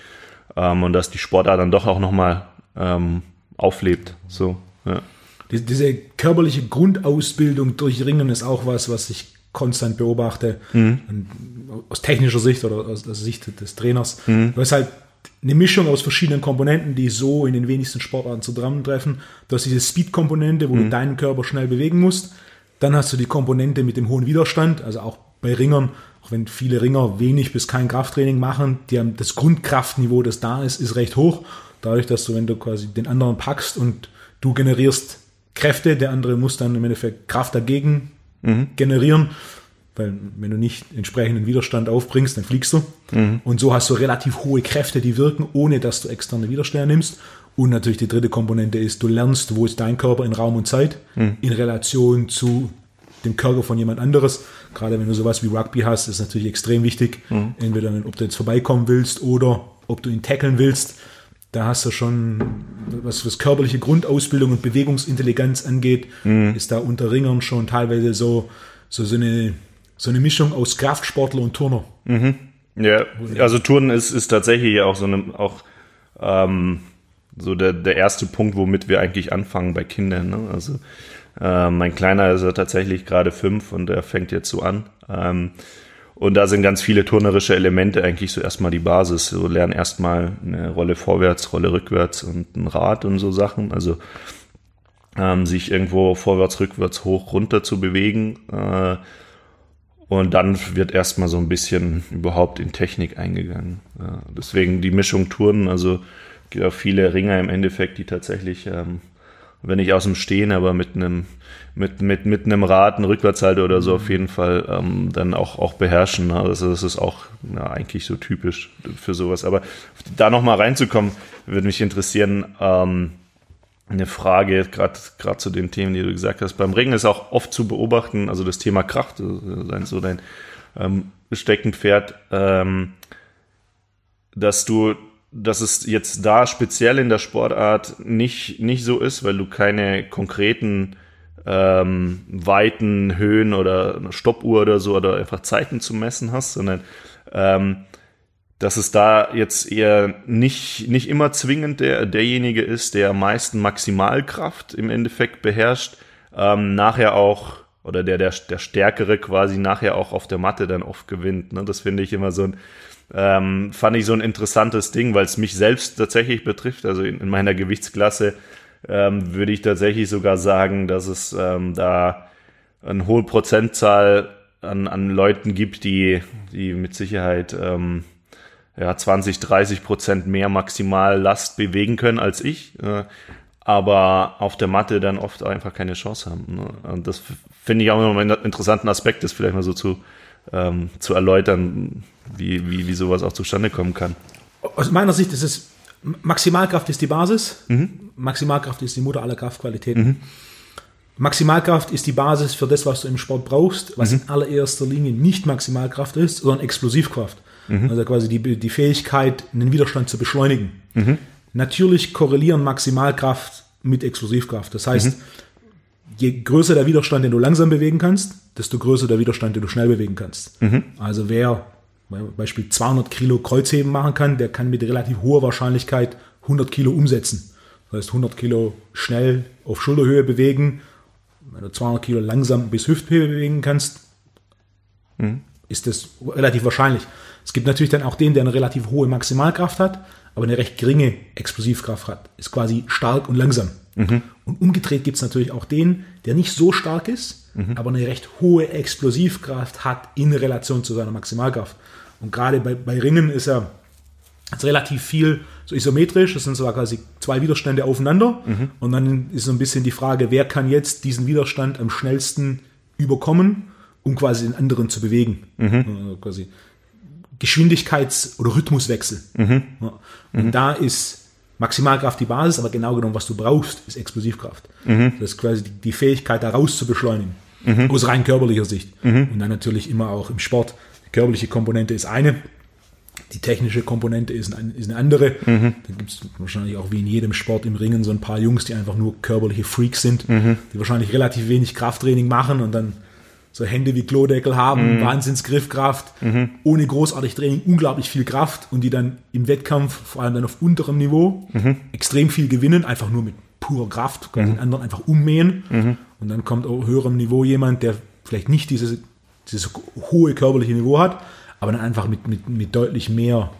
ähm, und dass die Sportart dann doch auch noch mal ähm, auflebt. So ja. Diese körperliche Grundausbildung durch Ringen ist auch was, was ich konstant beobachte, mhm. aus technischer Sicht oder aus der Sicht des Trainers, mhm. halt eine Mischung aus verschiedenen Komponenten, die so in den wenigsten Sportarten zusammentreffen. Du hast diese Speed-Komponente, wo mhm. du deinen Körper schnell bewegen musst. Dann hast du die Komponente mit dem hohen Widerstand, also auch bei Ringern, auch wenn viele Ringer wenig bis kein Krafttraining machen, die haben das Grundkraftniveau, das da ist, ist recht hoch. Dadurch, dass du, wenn du quasi den anderen packst und du generierst Kräfte, der andere muss dann im Endeffekt Kraft dagegen mhm. generieren weil wenn du nicht entsprechenden Widerstand aufbringst, dann fliegst du. Mhm. Und so hast du relativ hohe Kräfte, die wirken, ohne dass du externe Widerstände nimmst. Und natürlich die dritte Komponente ist, du lernst, wo ist dein Körper in Raum und Zeit mhm. in Relation zu dem Körper von jemand anderes. Gerade wenn du sowas wie Rugby hast, ist natürlich extrem wichtig. Mhm. Entweder, ob du jetzt vorbeikommen willst oder ob du ihn tackeln willst. Da hast du schon, was, was körperliche Grundausbildung und Bewegungsintelligenz angeht, mhm. ist da unter Ringern schon teilweise so, so, so eine so eine Mischung aus Kraftsportler und Turner. Mhm. Ja, also Turnen ist, ist tatsächlich auch so eine, auch ähm, so der, der erste Punkt, womit wir eigentlich anfangen bei Kindern. Ne? Also äh, mein Kleiner ist ja tatsächlich gerade fünf und er fängt jetzt so an. Ähm, und da sind ganz viele turnerische Elemente eigentlich so erstmal die Basis. So lernen erstmal eine Rolle vorwärts, Rolle rückwärts und ein Rad und so Sachen. Also ähm, sich irgendwo vorwärts, rückwärts, hoch, runter zu bewegen. Äh, und dann wird erstmal so ein bisschen überhaupt in Technik eingegangen. Ja, deswegen die Mischung Touren, also gibt auch viele Ringer im Endeffekt, die tatsächlich ähm, wenn nicht aus dem Stehen, aber mit einem mit, mit, mit einem Rad, einem Rückwärtshalter oder so auf jeden Fall ähm, dann auch, auch beherrschen. Ne? Also das ist auch ja, eigentlich so typisch für sowas. Aber da nochmal reinzukommen, würde mich interessieren, ähm, eine Frage, gerade zu den Themen, die du gesagt hast. Beim Ringen ist auch oft zu beobachten, also das Thema Kraft, so dein ähm, Steckenpferd, ähm, dass du, dass es jetzt da speziell in der Sportart nicht, nicht so ist, weil du keine konkreten ähm, Weiten, Höhen oder Stoppuhr oder so oder einfach Zeiten zu messen hast, sondern ähm, dass es da jetzt eher nicht, nicht immer zwingend der, derjenige ist, der am meisten Maximalkraft im Endeffekt beherrscht, ähm, nachher auch, oder der, der, der Stärkere quasi nachher auch auf der Matte dann oft gewinnt. Ne? Das finde ich immer so ein, ähm, fand ich so ein interessantes Ding, weil es mich selbst tatsächlich betrifft. Also in, in meiner Gewichtsklasse ähm, würde ich tatsächlich sogar sagen, dass es ähm, da eine hohe Prozentzahl an, an Leuten gibt, die, die mit Sicherheit ähm, ja, 20, 30 Prozent mehr Maximallast bewegen können als ich, äh, aber auf der Matte dann oft einfach keine Chance haben. Ne? Und das finde ich auch immer einen interessanten Aspekt, das vielleicht mal so zu, ähm, zu erläutern, wie, wie, wie sowas auch zustande kommen kann. Aus meiner Sicht ist es, Maximalkraft ist die Basis, mhm. Maximalkraft ist die Mutter aller Kraftqualitäten. Mhm. Maximalkraft ist die Basis für das, was du im Sport brauchst, was mhm. in allererster Linie nicht Maximalkraft ist, sondern Explosivkraft. Mhm. Also quasi die, die Fähigkeit, einen Widerstand zu beschleunigen. Mhm. Natürlich korrelieren Maximalkraft mit Explosivkraft. Das heißt, mhm. je größer der Widerstand, den du langsam bewegen kannst, desto größer der Widerstand, den du schnell bewegen kannst. Mhm. Also wer Beispiel 200 Kilo Kreuzheben machen kann, der kann mit relativ hoher Wahrscheinlichkeit 100 Kilo umsetzen. Das heißt, 100 Kilo schnell auf Schulterhöhe bewegen. Wenn du 200 Kilo langsam bis Hüfthöhe bewegen kannst, mhm. ist das relativ wahrscheinlich. Es gibt natürlich dann auch den, der eine relativ hohe Maximalkraft hat, aber eine recht geringe Explosivkraft hat. Ist quasi stark und langsam. Mhm. Und umgedreht gibt es natürlich auch den, der nicht so stark ist, mhm. aber eine recht hohe Explosivkraft hat in Relation zu seiner Maximalkraft. Und gerade bei, bei Ringen ist er ist relativ viel so isometrisch, das sind so quasi zwei Widerstände aufeinander. Mhm. Und dann ist so ein bisschen die Frage, wer kann jetzt diesen Widerstand am schnellsten überkommen, um quasi den anderen zu bewegen. Mhm. Also quasi Geschwindigkeits- oder Rhythmuswechsel. Mhm. Und mhm. da ist Maximalkraft die Basis, aber genau genommen, was du brauchst, ist Explosivkraft. Mhm. Das ist quasi die Fähigkeit, da raus zu beschleunigen. Mhm. Aus rein körperlicher Sicht. Mhm. Und dann natürlich immer auch im Sport. Die körperliche Komponente ist eine, die technische Komponente ist, ein, ist eine andere. Mhm. Da gibt es wahrscheinlich auch wie in jedem Sport im Ringen so ein paar Jungs, die einfach nur körperliche Freaks sind, mhm. die wahrscheinlich relativ wenig Krafttraining machen und dann so Hände wie Klodeckel haben, mhm. Wahnsinnsgriffkraft, mhm. ohne großartig Training, unglaublich viel Kraft und die dann im Wettkampf, vor allem dann auf unterem Niveau, mhm. extrem viel gewinnen, einfach nur mit purer Kraft, kann mhm. den anderen einfach ummähen. Mhm. Und dann kommt auf höherem Niveau jemand, der vielleicht nicht dieses, dieses hohe körperliche Niveau hat, aber dann einfach mit, mit, mit deutlich mehr,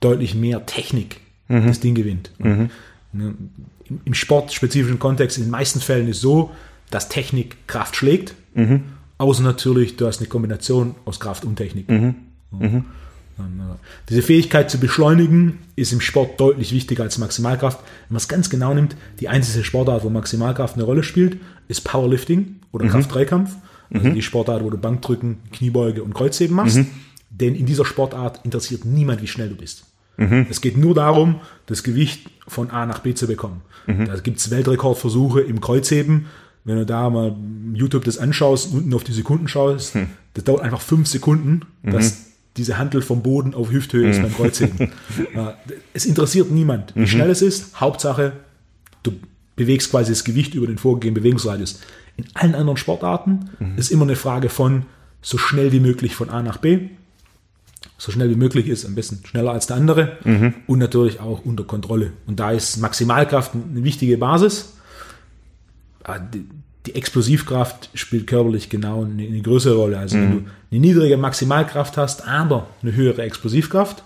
deutlich mehr Technik mhm. das Ding gewinnt. Ne, Im, Im sportspezifischen Kontext in den meisten Fällen ist so, dass Technik Kraft schlägt. Mhm. Außer natürlich, du hast eine Kombination aus Kraft und Technik. Mhm. Mhm. Diese Fähigkeit zu beschleunigen ist im Sport deutlich wichtiger als Maximalkraft. Wenn man es ganz genau nimmt, die einzige Sportart, wo Maximalkraft eine Rolle spielt, ist Powerlifting oder mhm. Kraft-Dreikampf. Also mhm. die Sportart, wo du Bankdrücken, Kniebeuge und Kreuzheben machst. Mhm. Denn in dieser Sportart interessiert niemand, wie schnell du bist. Mhm. Es geht nur darum, das Gewicht von A nach B zu bekommen. Mhm. Da gibt es Weltrekordversuche im Kreuzheben wenn du da mal YouTube das anschaust, unten auf die Sekunden schaust, hm. das dauert einfach fünf Sekunden, mhm. dass diese Handel vom Boden auf Hüfthöhe ist beim Kreuzheben. es interessiert niemand, wie mhm. schnell es ist. Hauptsache, du bewegst quasi das Gewicht über den vorgegebenen Bewegungsradius. In allen anderen Sportarten mhm. ist immer eine Frage von so schnell wie möglich von A nach B. So schnell wie möglich ist, am besten schneller als der andere mhm. und natürlich auch unter Kontrolle. Und da ist Maximalkraft eine wichtige Basis. Die Explosivkraft spielt körperlich genau eine, eine größere Rolle. Also mhm. wenn du eine niedrige Maximalkraft hast, aber eine höhere Explosivkraft,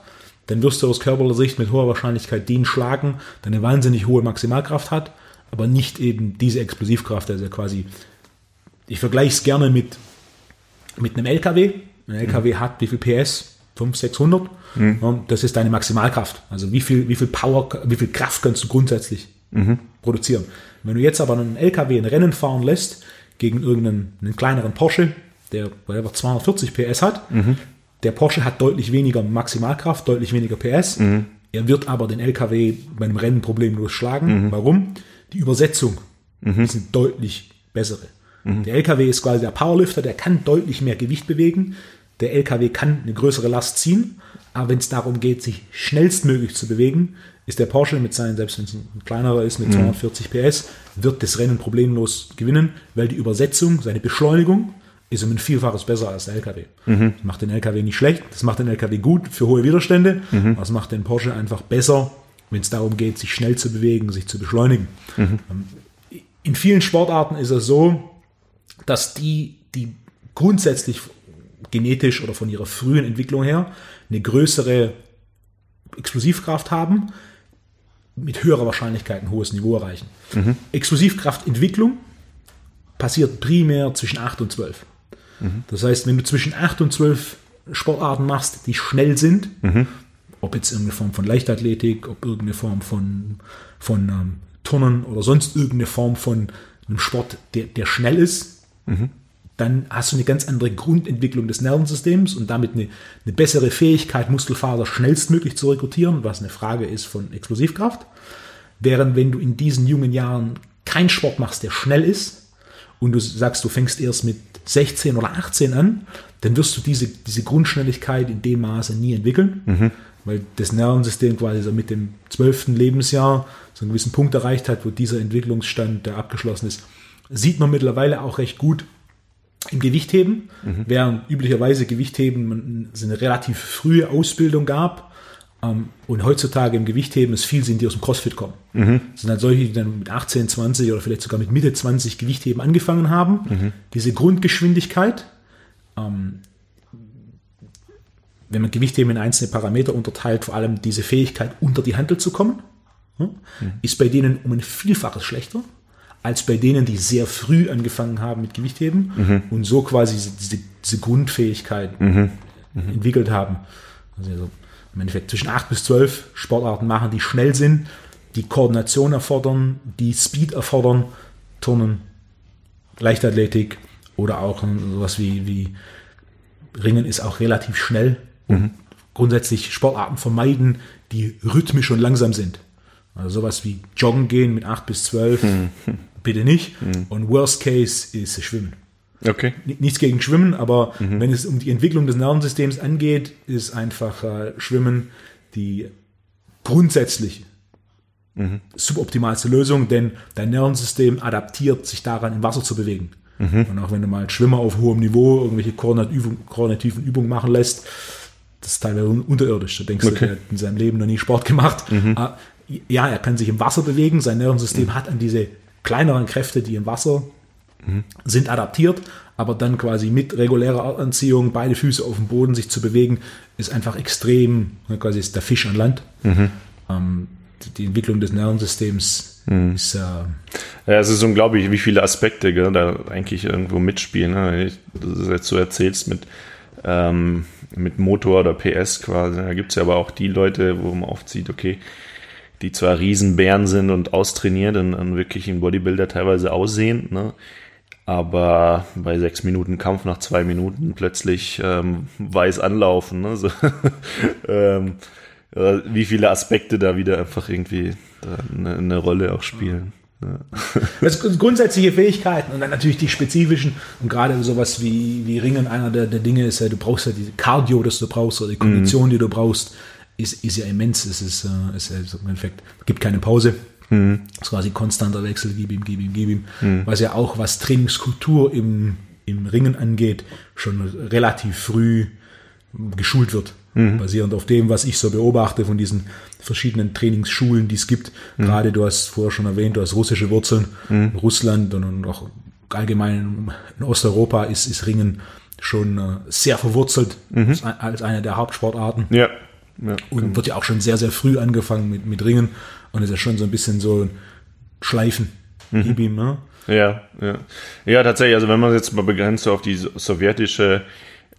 dann wirst du aus körperlicher Sicht mit hoher Wahrscheinlichkeit den schlagen, der eine wahnsinnig hohe Maximalkraft hat, aber nicht eben diese Explosivkraft. Also quasi, ich vergleiche es gerne mit, mit einem LKW. Ein LKW mhm. hat wie viel PS? 500, 600. Mhm. Das ist deine Maximalkraft. Also wie viel, wie viel Power, wie viel Kraft kannst du grundsätzlich mhm. produzieren. Wenn du jetzt aber einen LKW ein Rennen fahren lässt gegen irgendeinen einen kleineren Porsche, der whatever, 240 PS hat, Mhm. der Porsche hat deutlich weniger Maximalkraft, deutlich weniger PS. Mhm. Er wird aber den LKW bei einem Rennen problemlos schlagen. Warum? Die Übersetzung Mhm. ist eine deutlich bessere. Der LKW ist quasi der Powerlifter, der kann deutlich mehr Gewicht bewegen. Der LKW kann eine größere Last ziehen, aber wenn es darum geht, sich schnellstmöglich zu bewegen, ist der Porsche mit seinen, selbst wenn es ein kleinerer ist, mit 240 PS, wird das Rennen problemlos gewinnen, weil die Übersetzung, seine Beschleunigung, ist um ein Vielfaches besser als der LKW. Das macht den LKW nicht schlecht, das macht den LKW gut für hohe Widerstände, aber das macht den Porsche einfach besser, wenn es darum geht, sich schnell zu bewegen, sich zu beschleunigen. Ähm, In vielen Sportarten ist es so, dass die, die grundsätzlich genetisch oder von ihrer frühen Entwicklung her eine größere Explosivkraft haben, mit höherer Wahrscheinlichkeit ein hohes Niveau erreichen. Explosivkraftentwicklung passiert primär zwischen 8 und 12. Das heißt, wenn du zwischen 8 und 12 Sportarten machst, die schnell sind, ob jetzt irgendeine Form von Leichtathletik, ob irgendeine Form von, von ähm, Turnen oder sonst irgendeine Form von einem Sport, der, der schnell ist, dann hast du eine ganz andere Grundentwicklung des Nervensystems und damit eine, eine bessere Fähigkeit, Muskelfaser schnellstmöglich zu rekrutieren, was eine Frage ist von Explosivkraft. Während wenn du in diesen jungen Jahren keinen Sport machst, der schnell ist, und du sagst, du fängst erst mit 16 oder 18 an, dann wirst du diese, diese Grundschnelligkeit in dem Maße nie entwickeln, weil das Nervensystem quasi so mit dem 12. Lebensjahr so einen gewissen Punkt erreicht hat, wo dieser Entwicklungsstand der abgeschlossen ist. Sieht man mittlerweile auch recht gut im Gewichtheben, während üblicherweise Gewichtheben eine relativ frühe Ausbildung gab ähm, und heutzutage im Gewichtheben es viel sind, die aus dem Crossfit kommen. Das sind halt solche, die dann mit 18, 20 oder vielleicht sogar mit Mitte 20 Gewichtheben angefangen haben. Diese Grundgeschwindigkeit, ähm, wenn man Gewichtheben in einzelne Parameter unterteilt, vor allem diese Fähigkeit, unter die Handel zu kommen, hm, ist bei denen um ein Vielfaches schlechter als bei denen, die sehr früh angefangen haben mit Gewichtheben und so quasi diese, diese, Grundfähigkeit entwickelt haben. Also so im Endeffekt zwischen 8 bis 12 Sportarten machen, die schnell sind, die Koordination erfordern, die Speed erfordern, Turnen, Leichtathletik oder auch sowas wie, wie Ringen ist auch relativ schnell. Und grundsätzlich Sportarten vermeiden, die rhythmisch und langsam sind. Also sowas wie Joggen gehen mit 8 bis 12, bitte nicht. Und Worst Case ist Schwimmen. Okay. Nichts gegen Schwimmen, aber wenn es um die Entwicklung des Nervensystems angeht, ist einfach äh, Schwimmen die grundsätzlich suboptimalste Lösung, denn dein Nervensystem adaptiert sich daran, im Wasser zu bewegen. Und auch wenn du mal Schwimmer auf hohem Niveau irgendwelche koordinativen, koordinativen Übungen machen lässt, das ist teilweise un- unterirdisch. Da denkst du, Okay. der hat in seinem Leben noch nie Sport gemacht. Ah, Ja, er kann sich im Wasser bewegen, sein Nervensystem hat an diese kleineren Kräfte, die im Wasser sind adaptiert, aber dann quasi mit regulärer Anziehung, beide Füße auf dem Boden sich zu bewegen, ist einfach extrem, ne, quasi ist der Fisch an Land. Ähm, die- die Entwicklung des Nervensystems ist äh, Ja, es ist unglaublich, wie viele Aspekte gell, da eigentlich irgendwo mitspielen. Ne? Ich- Das jetzt so erzählst mit, ähm, mit Motor oder PS quasi. Da gibt es ja aber auch die Leute, wo man oft sieht, okay, die zwar Riesenbären sind und austrainiert und, und wirklich in Bodybuilder teilweise aussehen, ne? aber bei sechs Minuten Kampf nach zwei Minuten plötzlich ähm, weiß anlaufen. Ne? So, ähm, äh, wie viele Aspekte da wieder einfach irgendwie eine, eine Rolle auch spielen. Ne? Das sind grundsätzliche Fähigkeiten und dann natürlich die spezifischen und gerade sowas wie, wie Ringen, einer der, der Dinge ist ja, du brauchst ja diese Cardio, das du brauchst oder die Kondition, die du brauchst, ist, ist ja immens. Es ist, äh, ist ja so im Endeffekt, gibt keine Pause. Es ist quasi konstanter Wechsel, gib ihm, gib ihm, gib ihm. Was ja auch, was Trainingskultur im, im Ringen angeht, schon relativ früh geschult wird. Basierend auf dem, was ich so beobachte von diesen verschiedenen Trainingsschulen, die es gibt. Gerade du hast vorher schon erwähnt, du hast russische Wurzeln. Russland und auch allgemein in Osteuropa ist, ist Ringen schon äh, sehr verwurzelt als, als eine der Hauptsportarten. Ja. Ja. Und wird ja auch schon sehr, sehr früh angefangen mit, mit Ringen. Und ist ja schon so ein bisschen so ein Schleifen. Gib ihm, ne? Ja, ja. Ja, tatsächlich, also wenn man jetzt mal begrenzt auf die so- sowjetische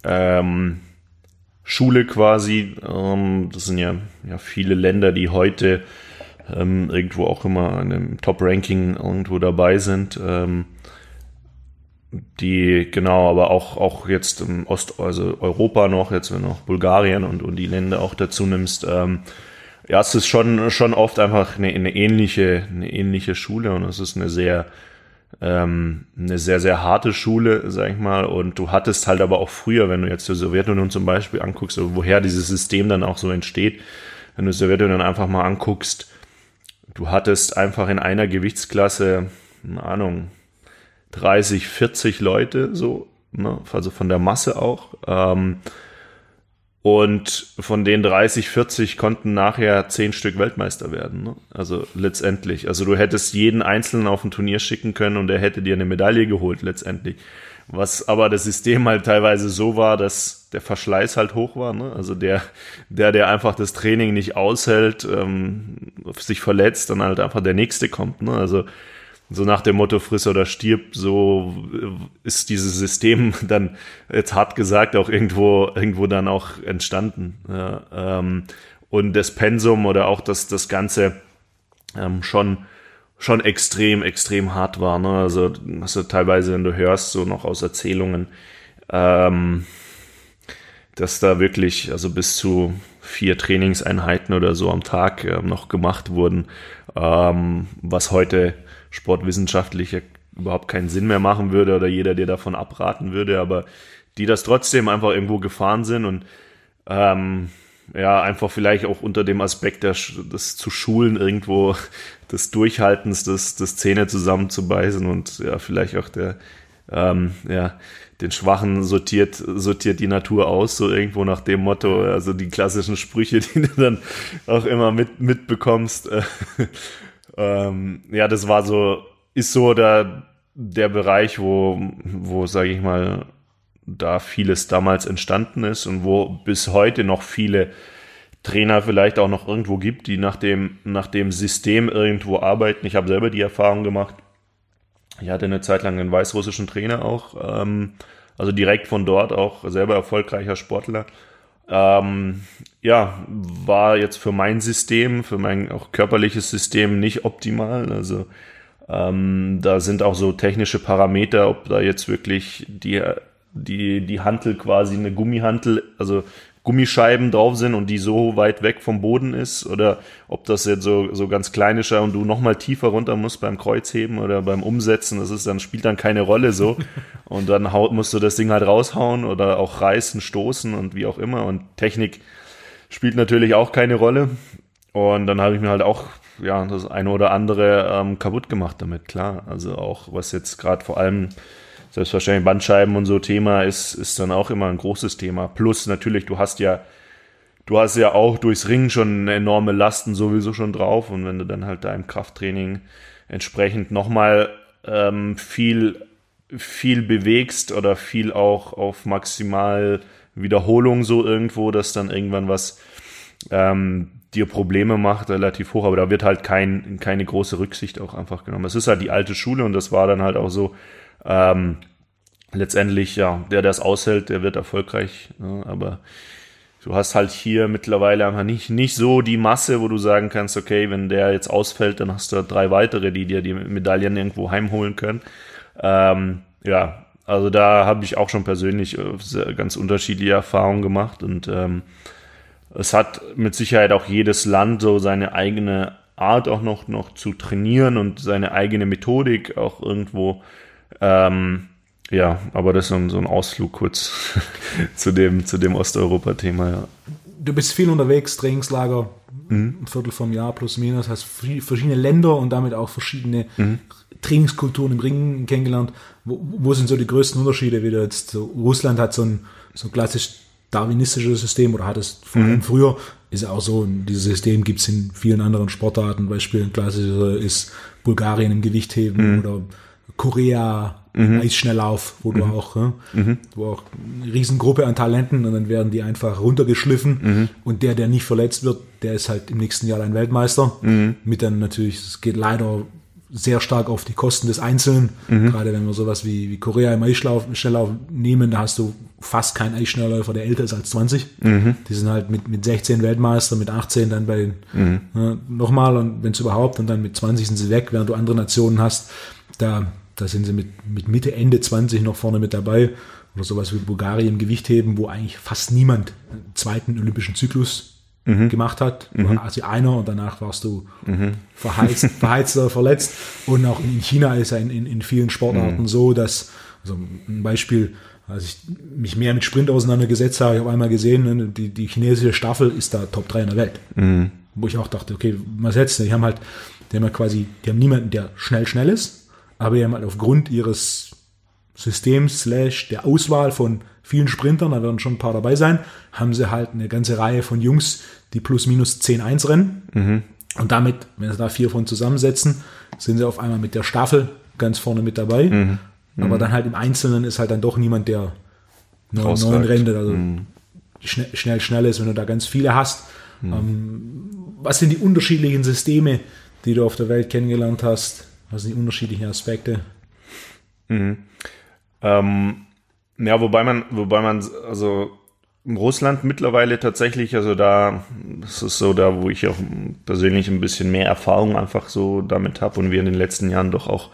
ähm, Schule quasi, ähm, das sind ja, ja viele Länder, die heute ähm, irgendwo auch immer in einem Top-Ranking irgendwo dabei sind. Ähm, die genau, aber auch, auch jetzt im Ost, also Europa noch, jetzt wenn du noch Bulgarien und, und die Länder auch dazu nimmst, ähm, ja, es ist schon, schon oft einfach eine, eine ähnliche, eine ähnliche Schule und es ist eine sehr, ähm, eine sehr, sehr harte Schule, sag ich mal. Und du hattest halt aber auch früher, wenn du jetzt die Sowjetunion zum Beispiel anguckst, woher dieses System dann auch so entsteht, wenn du die Sowjetunion einfach mal anguckst, du hattest einfach in einer Gewichtsklasse, eine Ahnung, 30, 40 Leute, so, ne? also von der Masse auch. Ähm, und von den 30, 40 konnten nachher 10 Stück Weltmeister werden. Ne? Also letztendlich. Also du hättest jeden Einzelnen auf ein Turnier schicken können und er hätte dir eine Medaille geholt letztendlich. Was aber das System halt teilweise so war, dass der Verschleiß halt hoch war. Ne? Also der, der, der einfach das Training nicht aushält, ähm, sich verletzt, dann halt einfach der nächste kommt. Ne? Also so nach dem Motto friss oder stirb, so ist dieses System dann jetzt hart gesagt auch irgendwo, irgendwo dann auch entstanden. Ja, ähm, und das Pensum oder auch das, das Ganze ähm, schon, schon extrem, extrem hart war. Ne? Also, was teilweise, wenn du hörst, so noch aus Erzählungen, ähm, dass da wirklich, also bis zu vier Trainingseinheiten oder so am Tag äh, noch gemacht wurden, ähm, was heute sportwissenschaftlich überhaupt keinen Sinn mehr machen würde oder jeder dir davon abraten würde, aber die das trotzdem einfach irgendwo gefahren sind und ähm, ja, einfach vielleicht auch unter dem Aspekt des, des zu schulen irgendwo des Durchhaltens, des, des Zähne zusammenzubeißen und ja, vielleicht auch der, ähm, ja, den Schwachen sortiert, sortiert die Natur aus, so irgendwo nach dem Motto, also die klassischen Sprüche, die du dann auch immer mit, mitbekommst. Ähm, ja, das war so, ist so der, der Bereich, wo, wo, sage ich mal, da vieles damals entstanden ist und wo bis heute noch viele Trainer vielleicht auch noch irgendwo gibt, die nach dem, nach dem System irgendwo arbeiten. Ich habe selber die Erfahrung gemacht. Ich hatte eine Zeit lang einen weißrussischen Trainer auch, ähm, also direkt von dort auch selber erfolgreicher Sportler. Ähm, ja, war jetzt für mein System, für mein auch körperliches System nicht optimal. Also ähm, da sind auch so technische Parameter, ob da jetzt wirklich die, die, die Hantel quasi eine Gummihantel, also Gummischeiben drauf sind und die so weit weg vom Boden ist oder ob das jetzt so, so ganz klein ist und du nochmal tiefer runter musst beim Kreuzheben oder beim Umsetzen, das ist dann, spielt dann keine Rolle so. Und dann haut, musst du das Ding halt raushauen oder auch reißen, stoßen und wie auch immer. Und Technik spielt natürlich auch keine Rolle. Und dann habe ich mir halt auch ja das eine oder andere ähm, kaputt gemacht damit, klar. Also auch was jetzt gerade vor allem selbstverständlich Bandscheiben und so Thema ist, ist dann auch immer ein großes Thema. Plus natürlich, du hast ja, du hast ja auch durchs Ringen schon enorme Lasten sowieso schon drauf und wenn du dann halt da im Krafttraining entsprechend nochmal ähm, viel, viel bewegst oder viel auch auf maximal Wiederholung so irgendwo, dass dann irgendwann was ähm, dir Probleme macht, relativ hoch, aber da wird halt kein, keine große Rücksicht auch einfach genommen. Es ist halt die alte Schule und das war dann halt auch so, ähm, letztendlich, ja, der, der es aushält, der wird erfolgreich. Ne? Aber du hast halt hier mittlerweile einfach nicht, nicht so die Masse, wo du sagen kannst, okay, wenn der jetzt ausfällt, dann hast du drei weitere, die dir die Medaillen irgendwo heimholen können. Ähm, ja, also da habe ich auch schon persönlich äh, ganz unterschiedliche Erfahrungen gemacht und ähm, es hat mit Sicherheit auch jedes Land so seine eigene Art auch noch, noch zu trainieren und seine eigene Methodik auch irgendwo ähm, ja, aber das ist so ein, so ein Ausflug kurz zu dem, zu dem Osteuropa-Thema, ja. Du bist viel unterwegs, Trainingslager, mhm. ein Viertel vom Jahr plus minus, hast verschiedene Länder und damit auch verschiedene mhm. Trainingskulturen im Ringen kennengelernt. Wo, wo, sind so die größten Unterschiede? Wieder jetzt so, Russland hat so ein, so ein klassisch darwinistisches System oder hat es vor allem mhm. früher, ist auch so, dieses System gibt es in vielen anderen Sportarten. Beispiel ein klassischer ist Bulgarien im Gewichtheben mhm. oder Korea, mhm. Eisschnelllauf, wo du mhm. auch, ja, mhm. wo auch eine Riesengruppe an Talenten und dann werden die einfach runtergeschliffen mhm. und der, der nicht verletzt wird, der ist halt im nächsten Jahr ein Weltmeister. Mhm. Mit dann natürlich, es geht leider sehr stark auf die Kosten des Einzelnen. Mhm. Gerade wenn wir sowas wie, wie Korea im Eisschnelllauf nehmen, da hast du fast keinen Eisschnellläufer, der älter ist als 20. Mhm. Die sind halt mit, mit 16 Weltmeister, mit 18 dann bei den, mhm. äh, nochmal und wenn es überhaupt, und dann mit 20 sind sie weg, während du andere Nationen hast, da, da sind sie mit, mit Mitte, Ende 20 noch vorne mit dabei. Oder sowas wie Bulgarien Gewichtheben, wo eigentlich fast niemand einen zweiten olympischen Zyklus mhm. gemacht hat. Mhm. Also einer und danach warst du mhm. verheizt, verheizt oder verletzt. Und auch in China ist ja in, in, in vielen Sportarten mhm. so, dass, also ein Beispiel, als ich mich mehr mit Sprint auseinandergesetzt habe, ich habe einmal gesehen, ne, die, die chinesische Staffel ist da Top 3 in der Welt. Mhm. Wo ich auch dachte, okay, was jetzt? Die haben halt, die haben ja quasi, die haben niemanden, der schnell, schnell ist, aber die haben halt aufgrund ihres Systems slash der Auswahl von vielen Sprintern, da werden schon ein paar dabei sein, haben sie halt eine ganze Reihe von Jungs, die plus minus 10-1 rennen. Mhm. Und damit, wenn sie da vier von zusammensetzen, sind sie auf einmal mit der Staffel ganz vorne mit dabei. Mhm. Mhm. Aber dann halt im Einzelnen ist halt dann doch niemand, der neun, neun rennt. Also mhm. schnell, schnell, schnell ist, wenn du da ganz viele hast. Mhm. Ähm, was sind die unterschiedlichen Systeme, die du auf der Welt kennengelernt hast? Was sind die unterschiedlichen Aspekte? Mhm. Ähm, ja, wobei man, wobei man, also in Russland mittlerweile tatsächlich, also da, das ist so da, wo ich auch persönlich ein bisschen mehr Erfahrung einfach so damit habe und wir in den letzten Jahren doch auch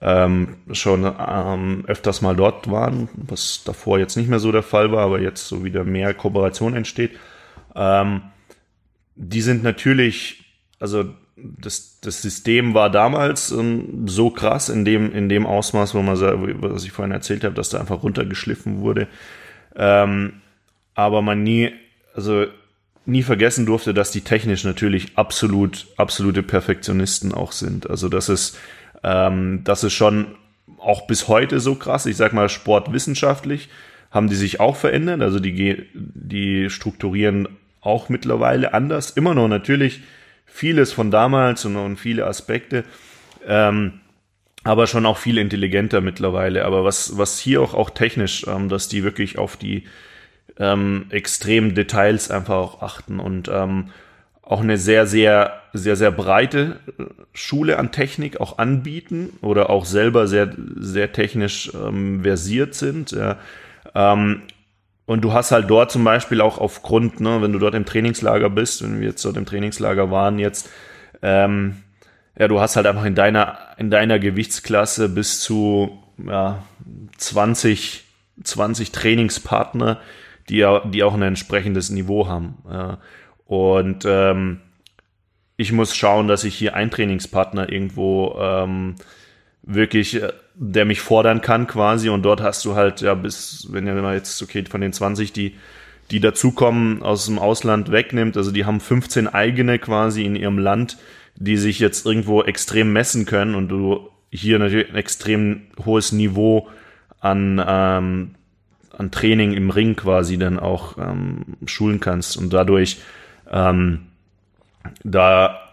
ähm, schon ähm, öfters mal dort waren, was davor jetzt nicht mehr so der Fall war, aber jetzt so wieder mehr Kooperation entsteht. Ähm, die sind natürlich, also das, das System war damals ähm, so krass in dem, in dem Ausmaß, wo man, was ich vorhin erzählt habe, dass da einfach runtergeschliffen wurde. Ähm, aber man nie, also nie vergessen durfte, dass die technisch natürlich absolut, absolute Perfektionisten auch sind. Also das ist, ähm, das ist schon auch bis heute so krass. Ich sag mal, sportwissenschaftlich haben die sich auch verändert. Also die, die strukturieren auch mittlerweile anders. Immer noch natürlich vieles von damals und, und viele Aspekte. Ähm, aber schon auch viel intelligenter mittlerweile. Aber was, was hier auch, auch technisch, ähm, dass die wirklich auf die ähm, extremen Details einfach auch achten und ähm, auch eine sehr, sehr, sehr, sehr breite äh, Schule an Technik auch anbieten oder auch selber sehr, sehr technisch ähm, versiert sind. Ja. Ähm, und du hast halt dort zum Beispiel auch aufgrund, ne, wenn du dort im Trainingslager bist, wenn wir jetzt dort im Trainingslager waren, jetzt, ähm, ja, du hast halt einfach in deiner, in deiner Gewichtsklasse bis zu ja, 20, 20 Trainingspartner, die die auch ein entsprechendes Niveau haben. Ja. Und ähm, ich muss schauen, dass ich hier einen Trainingspartner irgendwo ähm, wirklich äh, der mich fordern kann quasi. Und dort hast du halt, ja, bis, wenn ihr jetzt, okay, von den 20, die, die dazukommen, aus dem Ausland wegnimmt, also die haben 15 eigene quasi in ihrem Land, die sich jetzt irgendwo extrem messen können und du hier natürlich ein extrem hohes Niveau an, ähm, an Training im Ring quasi dann auch ähm, schulen kannst und dadurch ähm, da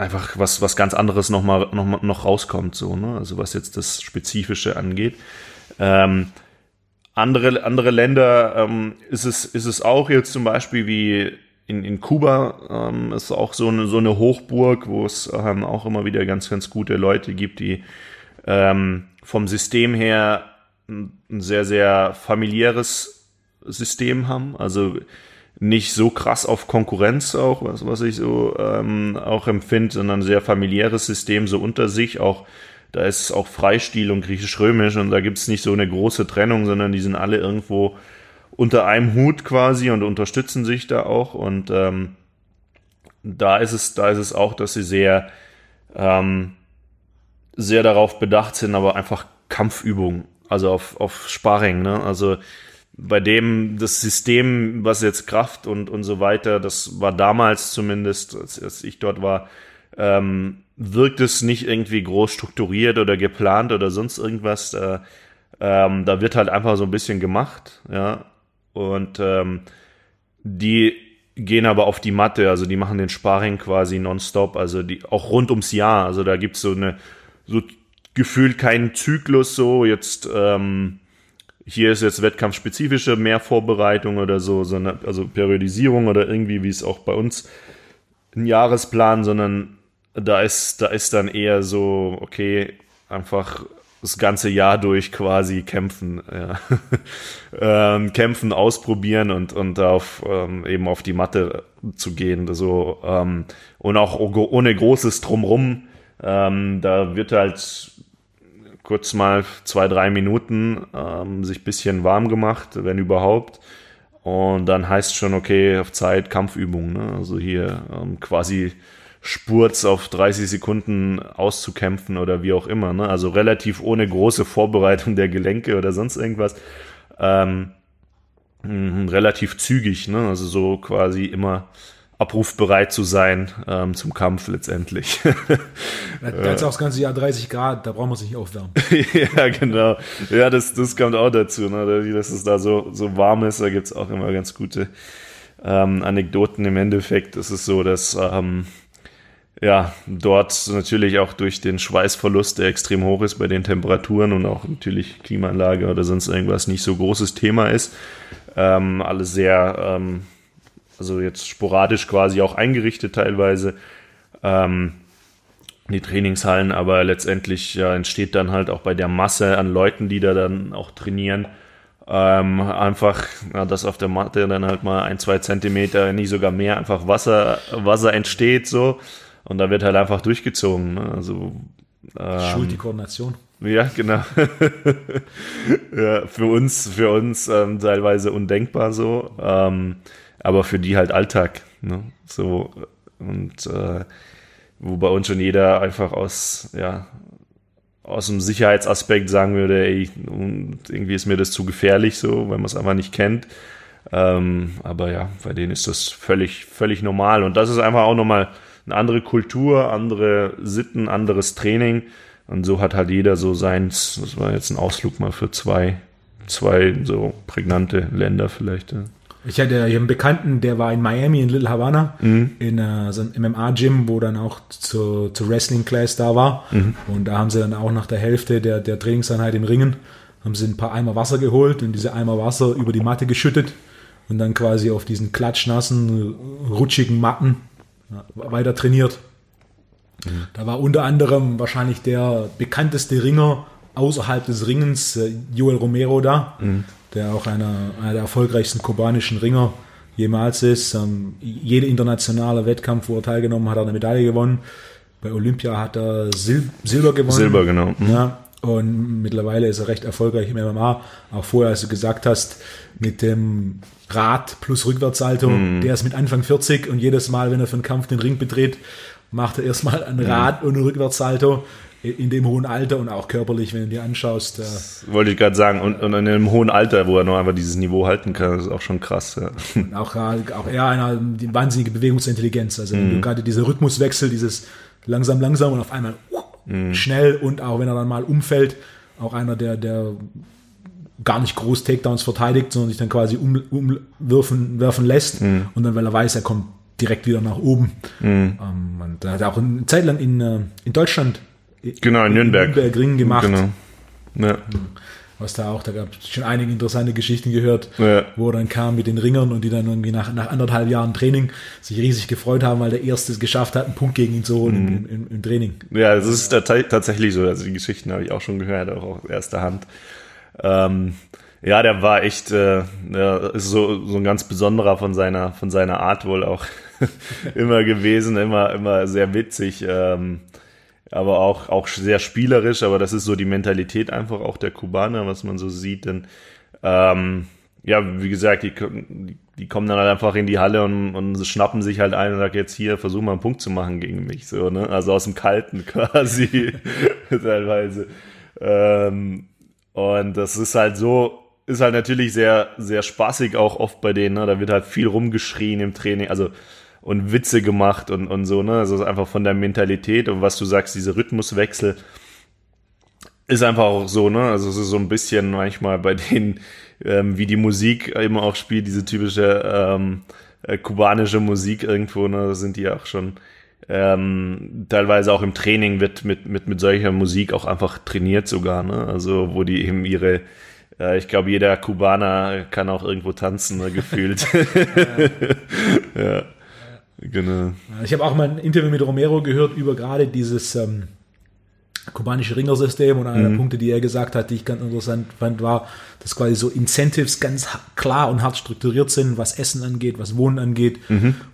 einfach was, was ganz anderes noch mal, noch, noch rauskommt, so, ne? Also was jetzt das Spezifische angeht. Ähm, andere, andere Länder ähm, ist, es, ist es auch jetzt zum Beispiel wie in, in Kuba ähm, ist auch so eine, so eine Hochburg, wo es ähm, auch immer wieder ganz, ganz gute Leute gibt, die ähm, vom System her ein sehr, sehr familiäres System haben. Also nicht so krass auf Konkurrenz auch, was, was ich so ähm, auch empfinde, sondern sehr familiäres System so unter sich. Auch da ist es auch Freistil und griechisch-römisch und da gibt es nicht so eine große Trennung, sondern die sind alle irgendwo unter einem Hut quasi und unterstützen sich da auch. Und ähm, da ist es, da ist es auch, dass sie sehr, ähm, sehr darauf bedacht sind, aber einfach Kampfübungen, also auf, auf Sparring, ne? Also bei dem das System, was jetzt Kraft und, und so weiter, das war damals zumindest, als, als ich dort war, ähm, wirkt es nicht irgendwie groß strukturiert oder geplant oder sonst irgendwas. Äh, ähm, da wird halt einfach so ein bisschen gemacht, ja. Und ähm, die gehen aber auf die Matte, also die machen den Sparring quasi nonstop, also die auch rund ums Jahr. Also da gibt's so eine, so gefühlt keinen Zyklus so, jetzt ähm, hier ist jetzt wettkampfspezifische mehr Vorbereitung oder so, sondern, also Periodisierung oder irgendwie, wie es auch bei uns ein Jahresplan, sondern da ist, da ist dann eher so, okay, einfach das ganze Jahr durch quasi kämpfen, ja. ähm, kämpfen, ausprobieren und und auf ähm, eben auf die Matte zu gehen, so ähm, und auch ohne großes drumrum. Ähm, da wird halt kurz mal zwei drei Minuten ähm, sich bisschen warm gemacht, wenn überhaupt. Und dann heißt schon, okay, auf Zeit Kampfübung. Ne? Also hier ähm, quasi Spurz auf 30 Sekunden auszukämpfen oder wie auch immer. Ne? Also relativ ohne große Vorbereitung der Gelenke oder sonst irgendwas. Ähm, mh, relativ zügig, ne? also so quasi immer abrufbereit zu sein ähm, zum Kampf letztendlich. da ist auch das ganze Jahr 30 Grad, da brauchen wir sich nicht aufwärmen. ja, genau. Ja, das, das kommt auch dazu, ne? dass es da so, so warm ist. Da gibt es auch immer ganz gute ähm, Anekdoten. Im Endeffekt ist es so, dass ähm, ja, dort natürlich auch durch den Schweißverlust, der extrem hoch ist bei den Temperaturen und auch natürlich Klimaanlage oder sonst irgendwas nicht so großes Thema ist. Ähm, alles sehr, ähm, also jetzt sporadisch quasi auch eingerichtet teilweise. Ähm, die Trainingshallen, aber letztendlich ja, entsteht dann halt auch bei der Masse an Leuten, die da dann auch trainieren, ähm, einfach, ja, dass auf der Matte dann halt mal ein, zwei Zentimeter, nicht sogar mehr, einfach Wasser, Wasser entsteht so. Und da wird halt einfach durchgezogen. Ne? Also, ähm, Schuld die Koordination. Ja, genau. ja, für uns, für uns ähm, teilweise undenkbar so, ähm, aber für die halt Alltag. Ne? So und äh, wo bei uns schon jeder einfach aus, ja, aus dem Sicherheitsaspekt sagen würde, ey, irgendwie ist mir das zu gefährlich, so, weil man es einfach nicht kennt. Ähm, aber ja, bei denen ist das völlig, völlig normal. Und das ist einfach auch nochmal eine andere Kultur, andere Sitten, anderes Training. Und so hat halt jeder so seins, das war jetzt ein Ausflug mal für zwei, zwei so prägnante Länder vielleicht. Ja. Ich hatte hier einen Bekannten, der war in Miami, in Little Havana, mhm. in uh, so einem MMA-Gym, wo dann auch zur, zur Wrestling-Class da war. Mhm. Und da haben sie dann auch nach der Hälfte der, der Trainingseinheit im Ringen, haben sie ein paar Eimer Wasser geholt und diese Eimer Wasser über die Matte geschüttet und dann quasi auf diesen klatschnassen, rutschigen Matten weiter trainiert. Mhm. Da war unter anderem wahrscheinlich der bekannteste Ringer außerhalb des Ringens, äh, Joel Romero da, mhm. Der auch einer, einer der erfolgreichsten kubanischen Ringer jemals ist. Ähm, jeder internationale Wettkampf, wo er teilgenommen hat, hat eine Medaille gewonnen. Bei Olympia hat er Sil Silber gewonnen. Silber, genau. Mhm. Ja, und mittlerweile ist er recht erfolgreich im MMA. Auch vorher, als du gesagt hast, mit dem Rad plus Rückwärtssalto. Mhm. Der ist mit Anfang 40 und jedes Mal, wenn er für einen Kampf den Ring betritt, macht er erstmal ein Rad mhm. und ein Rückwärtssalto in dem hohen Alter und auch körperlich, wenn du dir anschaust. Äh, wollte ich gerade sagen, und, und in einem hohen Alter, wo er noch einfach dieses Niveau halten kann, ist auch schon krass. Ja. Auch, auch er eine die wahnsinnige Bewegungsintelligenz. Also mhm. gerade dieser Rhythmuswechsel, dieses langsam, langsam und auf einmal uh, schnell und auch wenn er dann mal umfällt, auch einer, der, der gar nicht groß Takedowns verteidigt, sondern sich dann quasi umwerfen werfen lässt mhm. und dann, weil er weiß, er kommt direkt wieder nach oben. Mhm. Ähm, und er hat auch eine Zeit lang in, äh, in Deutschland genau, in Nürnberg, Nürnberg Ring gemacht. Genau. Ja. Was da auch, da gab es schon einige interessante Geschichten gehört, ja. wo er dann kam mit den Ringern und die dann irgendwie nach, nach anderthalb Jahren Training sich riesig gefreut haben, weil der Erste es geschafft hat, einen Punkt gegen ihn zu holen mhm. im, im, im, Training. Ja, das ist tatsächlich so. Also die Geschichten habe ich auch schon gehört, auch aus erster Hand. Ähm, ja, der war echt, äh, ist so, so ein ganz besonderer von seiner, von seiner Art wohl auch immer gewesen, immer, immer sehr witzig, ähm, aber auch, auch sehr spielerisch, aber das ist so die Mentalität einfach auch der Kubaner, was man so sieht, denn, ähm, ja, wie gesagt, die, die kommen dann halt einfach in die Halle und, und schnappen sich halt ein und sagen, jetzt hier, versuch mal einen Punkt zu machen gegen mich, so, ne, also aus dem Kalten quasi, teilweise, ähm, und das ist halt so, ist halt natürlich sehr, sehr spaßig auch oft bei denen. Ne? Da wird halt viel rumgeschrien im Training, also und Witze gemacht und, und so, ne? Also einfach von der Mentalität und was du sagst, diese Rhythmuswechsel ist einfach auch so, ne? Also es ist so ein bisschen manchmal bei denen, ähm, wie die Musik immer auch spielt, diese typische ähm, äh, kubanische Musik irgendwo, ne? Da sind die auch schon ähm, teilweise auch im Training wird mit, mit, mit solcher Musik auch einfach trainiert sogar, ne? Also wo die eben ihre äh, ich glaube, jeder Kubaner kann auch irgendwo tanzen, ne, gefühlt. ja. Genau. Ich habe auch mal ein Interview mit Romero gehört über gerade dieses ähm, kubanische Ringersystem und einer der Punkte, die er gesagt hat, die ich ganz interessant fand, war, dass quasi so Incentives ganz klar und hart strukturiert sind, was Essen angeht, was Wohnen angeht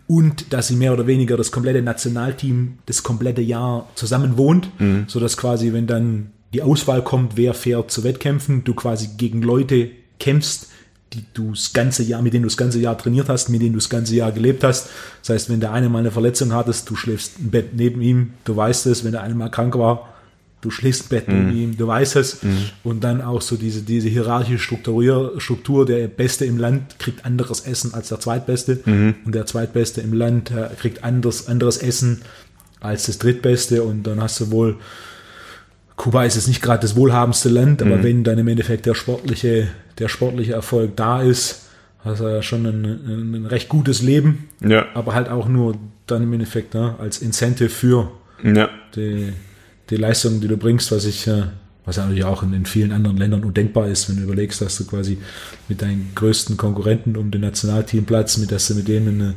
und dass sie mehr oder weniger das komplette Nationalteam das komplette Jahr zusammen wohnt, sodass quasi, wenn dann die Auswahl kommt, wer fährt zu Wettkämpfen, du quasi gegen Leute kämpfst, die du das ganze Jahr, mit denen du das ganze Jahr trainiert hast, mit denen du das ganze Jahr gelebt hast. Das heißt, wenn der eine mal eine Verletzung hattest, du schläfst im Bett neben ihm, du weißt es, wenn der eine mal krank war, du schläfst im Bett neben ihm, du weißt es. Und dann auch so diese, diese hierarchische Struktur, Struktur, der Beste im Land kriegt anderes Essen als der Zweitbeste. Und der Zweitbeste im Land äh, kriegt anderes, anderes Essen als das Drittbeste. Und dann hast du wohl Kuba ist jetzt nicht gerade das wohlhabendste Land, aber wenn dann im Endeffekt der sportliche, der sportliche Erfolg da ist, hast du ja schon ein, ein, ein recht gutes Leben, Ja. aber halt auch nur dann im Endeffekt ne, als Incentive für Ja. die, die Leistung, die du bringst, was ich, äh, was ja natürlich auch in, in vielen anderen Ländern undenkbar ist, wenn du überlegst, dass du quasi mit deinen größten Konkurrenten um den Nationalteamplatz, mit dass du mit denen in, eine-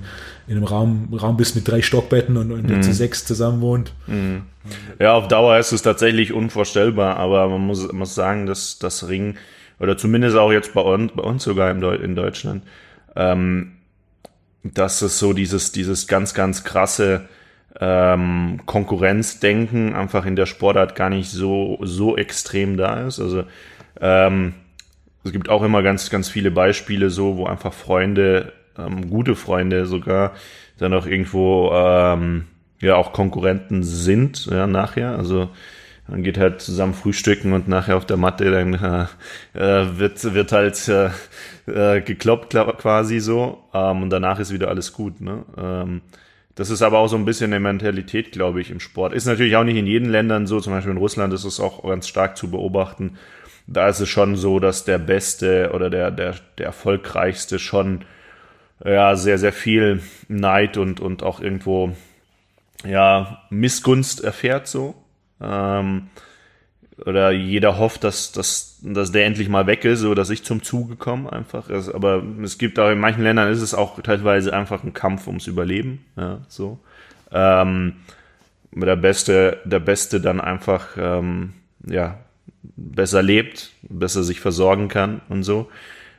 in einem Raum, Raum bist mit drei Stockbetten und, und der zu sechs zusammen wohnt. Ja, auf Dauer ist es tatsächlich unvorstellbar, aber man muss, muss sagen, dass das Ring, oder zumindest auch jetzt bei uns, bei uns sogar in, Deu in Deutschland, ähm, dass es so dieses, dieses ganz, ganz krasse ähm, Konkurrenzdenken einfach in der Sportart gar nicht so, so extrem da ist. Also ähm, es gibt auch immer ganz, ganz viele Beispiele so, wo einfach Freunde, ähm, gute Freunde sogar, dann auch irgendwo ähm, ja auch Konkurrenten sind, ja, nachher. Also man geht halt zusammen frühstücken und nachher auf der Matte dann äh, äh, wird, wird halt äh, äh, gekloppt quasi so ähm, und danach ist wieder alles gut. Ne? Ähm, das ist aber auch so ein bisschen eine Mentalität, glaube ich, im Sport. Ist natürlich auch nicht in jeden Ländern so, zum Beispiel in Russland ist es auch ganz stark zu beobachten. Da ist es schon so, dass der Beste oder der, der, der Erfolgreichste schon ja, sehr, sehr viel Neid und, und auch irgendwo ja, Missgunst erfährt so. Ähm, oder jeder hofft, dass, dass, dass der endlich mal weg ist, so dass ich zum Zuge komme einfach. Aber es gibt auch in manchen Ländern ist es auch teilweise einfach ein Kampf ums Überleben. Ja, so. Ähm, der Beste, der Beste dann einfach ähm, ja, besser lebt, besser sich versorgen kann und so.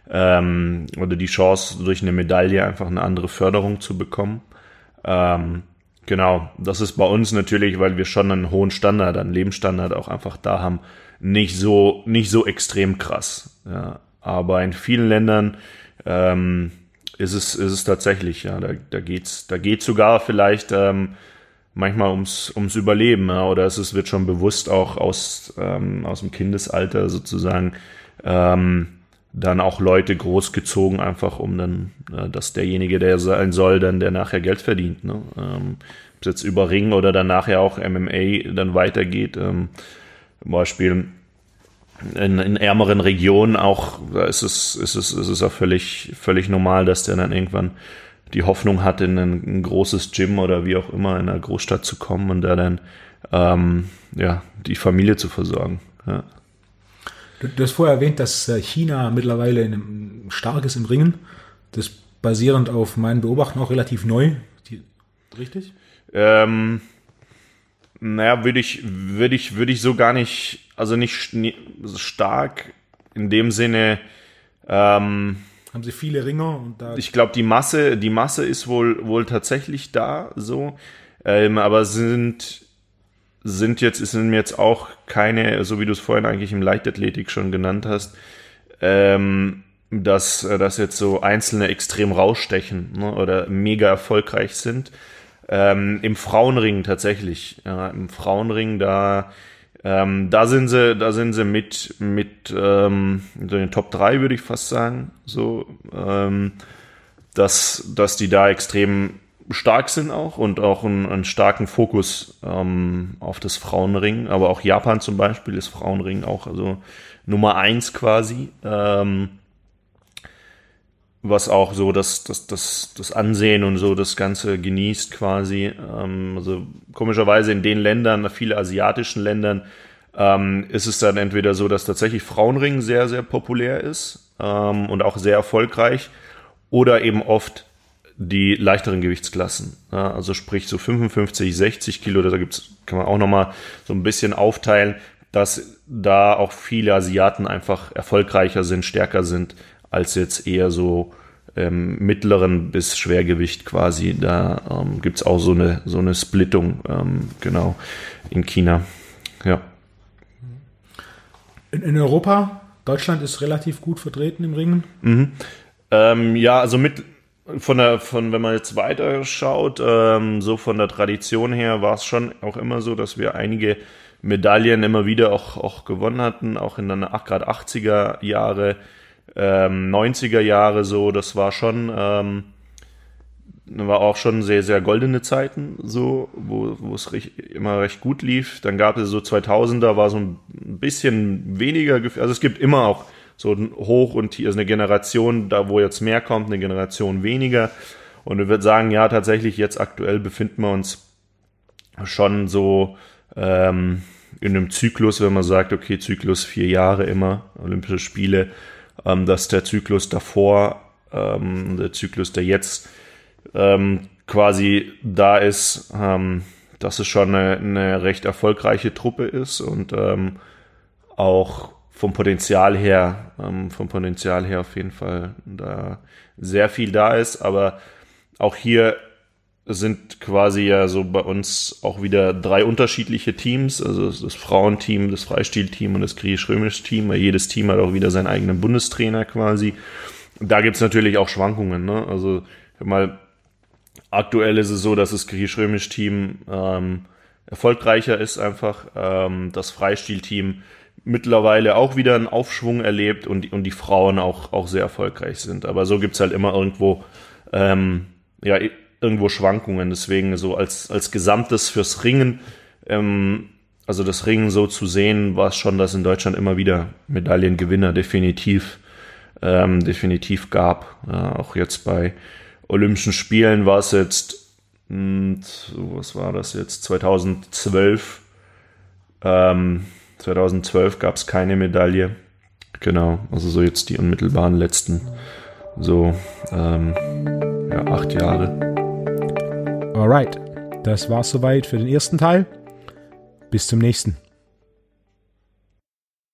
Ähm, oder die Chance, durch eine Medaille einfach eine andere Förderung zu bekommen. Ähm, genau, das ist bei uns natürlich, weil wir schon einen hohen Standard, einen Lebensstandard auch einfach da haben, nicht so, nicht so extrem krass. Ja. Aber in vielen Ländern ähm, ist, es, ist es tatsächlich, ja, da, da geht's, da geht's sogar vielleicht ähm, manchmal ums, ums Überleben, ja, oder es ist, wird schon bewusst auch aus, ähm, aus dem Kindesalter sozusagen ähm, dann auch Leute großgezogen, einfach um dann, äh, dass derjenige, der sein soll, dann der nachher Geld verdient. Ne? Ähm, ob es jetzt über Ring oder dann nachher auch MMA dann weitergeht. Ähm, zum Beispiel in, in ärmeren Regionen auch, da ist es, ist es, ist es auch völlig, völlig normal, dass der dann irgendwann die Hoffnung hat, in ein, ein großes Gym oder wie auch immer in einer Großstadt zu kommen und da dann ähm, ja, die Familie zu versorgen. Ja. Du, du hast vorher erwähnt, dass äh, China mittlerweile in stark ist im Ringen. Das basierend auf meinen Beobachten auch relativ neu. Die, richtig? Ähm, naja, würde ich, würde ich, würde ich so gar nicht, also nicht stark in dem Sinne, ähm, Haben sie viele Ringer und da ich glaube, die Masse, die Masse ist wohl, wohl tatsächlich da, so, ähm, aber sind, sind jetzt, sind jetzt auch keine, so wie du es vorhin eigentlich im Leichtathletik schon genannt hast, ähm, dass, äh, dass jetzt so einzelne extrem rausstechen ne, oder mega erfolgreich sind. Ähm, Im Frauenring tatsächlich. Ja, Im Frauenring, da, ähm, da sind sie, da sind sie mit, mit ähm, so den Top 3, würde ich fast sagen. So, ähm, dass, dass die da extrem stark sind auch und auch einen, einen starken Fokus ähm, auf das Frauenring. Aber auch Japan zum Beispiel ist Frauenring auch also Nummer eins quasi. Ähm, was auch so das, das, das, das Ansehen und so das Ganze genießt quasi. Ähm, also komischerweise in den Ländern, viele asiatischen Ländern, ähm, ist es dann entweder so, dass tatsächlich Frauenring sehr, sehr populär ist ähm, und auch sehr erfolgreich oder eben oft die leichteren Gewichtsklassen. Ja, also sprich so 55, 60 Kilo, da gibt's, kann man auch nochmal so ein bisschen aufteilen, dass da auch viele Asiaten einfach erfolgreicher sind, stärker sind, als jetzt eher so ähm, mittleren bis Schwergewicht quasi. Da ähm, gibt es auch so eine, so eine Splittung, ähm, genau, in China. Ja. In, in, Europa, Deutschland ist relativ gut vertreten im Ringen. Mhm. Ähm, ja, also mit von der, von, wenn man jetzt weiter schaut, ähm, so von der Tradition her war es schon auch immer so, dass wir einige Medaillen immer wieder auch, auch gewonnen hatten, auch in den gerade 80er Jahre, ähm, 90er Jahre so, das war schon, ähm, war auch schon sehr, sehr goldene Zeiten, so, wo, wo es recht, immer recht gut lief. Dann gab es so 2000er, war so ein bisschen weniger, also es gibt immer auch so hoch und hier ist eine Generation, da wo jetzt mehr kommt, eine Generation weniger. Und ich würde sagen, ja, tatsächlich jetzt aktuell befinden wir uns schon so ähm, in einem Zyklus, wenn man sagt, okay, Zyklus vier Jahre immer, Olympische Spiele, ähm, dass der Zyklus davor, ähm, der Zyklus, der jetzt ähm, quasi da ist, ähm, dass es schon eine, eine recht erfolgreiche Truppe ist und ähm, auch vom Potenzial her, ähm, vom Potenzial her auf jeden Fall da sehr viel da ist, aber auch hier sind quasi ja so bei uns auch wieder drei unterschiedliche Teams, also das Frauenteam, das Freistilteam und das griechisch-römische Team, jedes Team hat auch wieder seinen eigenen Bundestrainer quasi. Da gibt's natürlich auch Schwankungen, ne? Also mal aktuell ist es so, dass das griechisch-römische Team ähm, erfolgreicher ist einfach, ähm, das Freistilteam mittlerweile auch wieder einen Aufschwung erlebt und, und die Frauen auch, auch sehr erfolgreich sind. Aber so gibt's halt immer irgendwo ähm, ja, irgendwo Schwankungen. Deswegen so als, als Gesamtes fürs Ringen, ähm, also das Ringen so zu sehen, war es schon, dass in Deutschland immer wieder Medaillengewinner definitiv, ähm, definitiv gab. Ja, auch jetzt bei Olympischen Spielen war es jetzt, mh, hm, was war das jetzt, 2012. Ähm, 2012 gab es keine Medaille. Genau, also so jetzt die unmittelbaren letzten so ähm, ja, acht Jahre. Alright, das war's soweit für den ersten Teil. Bis zum nächsten.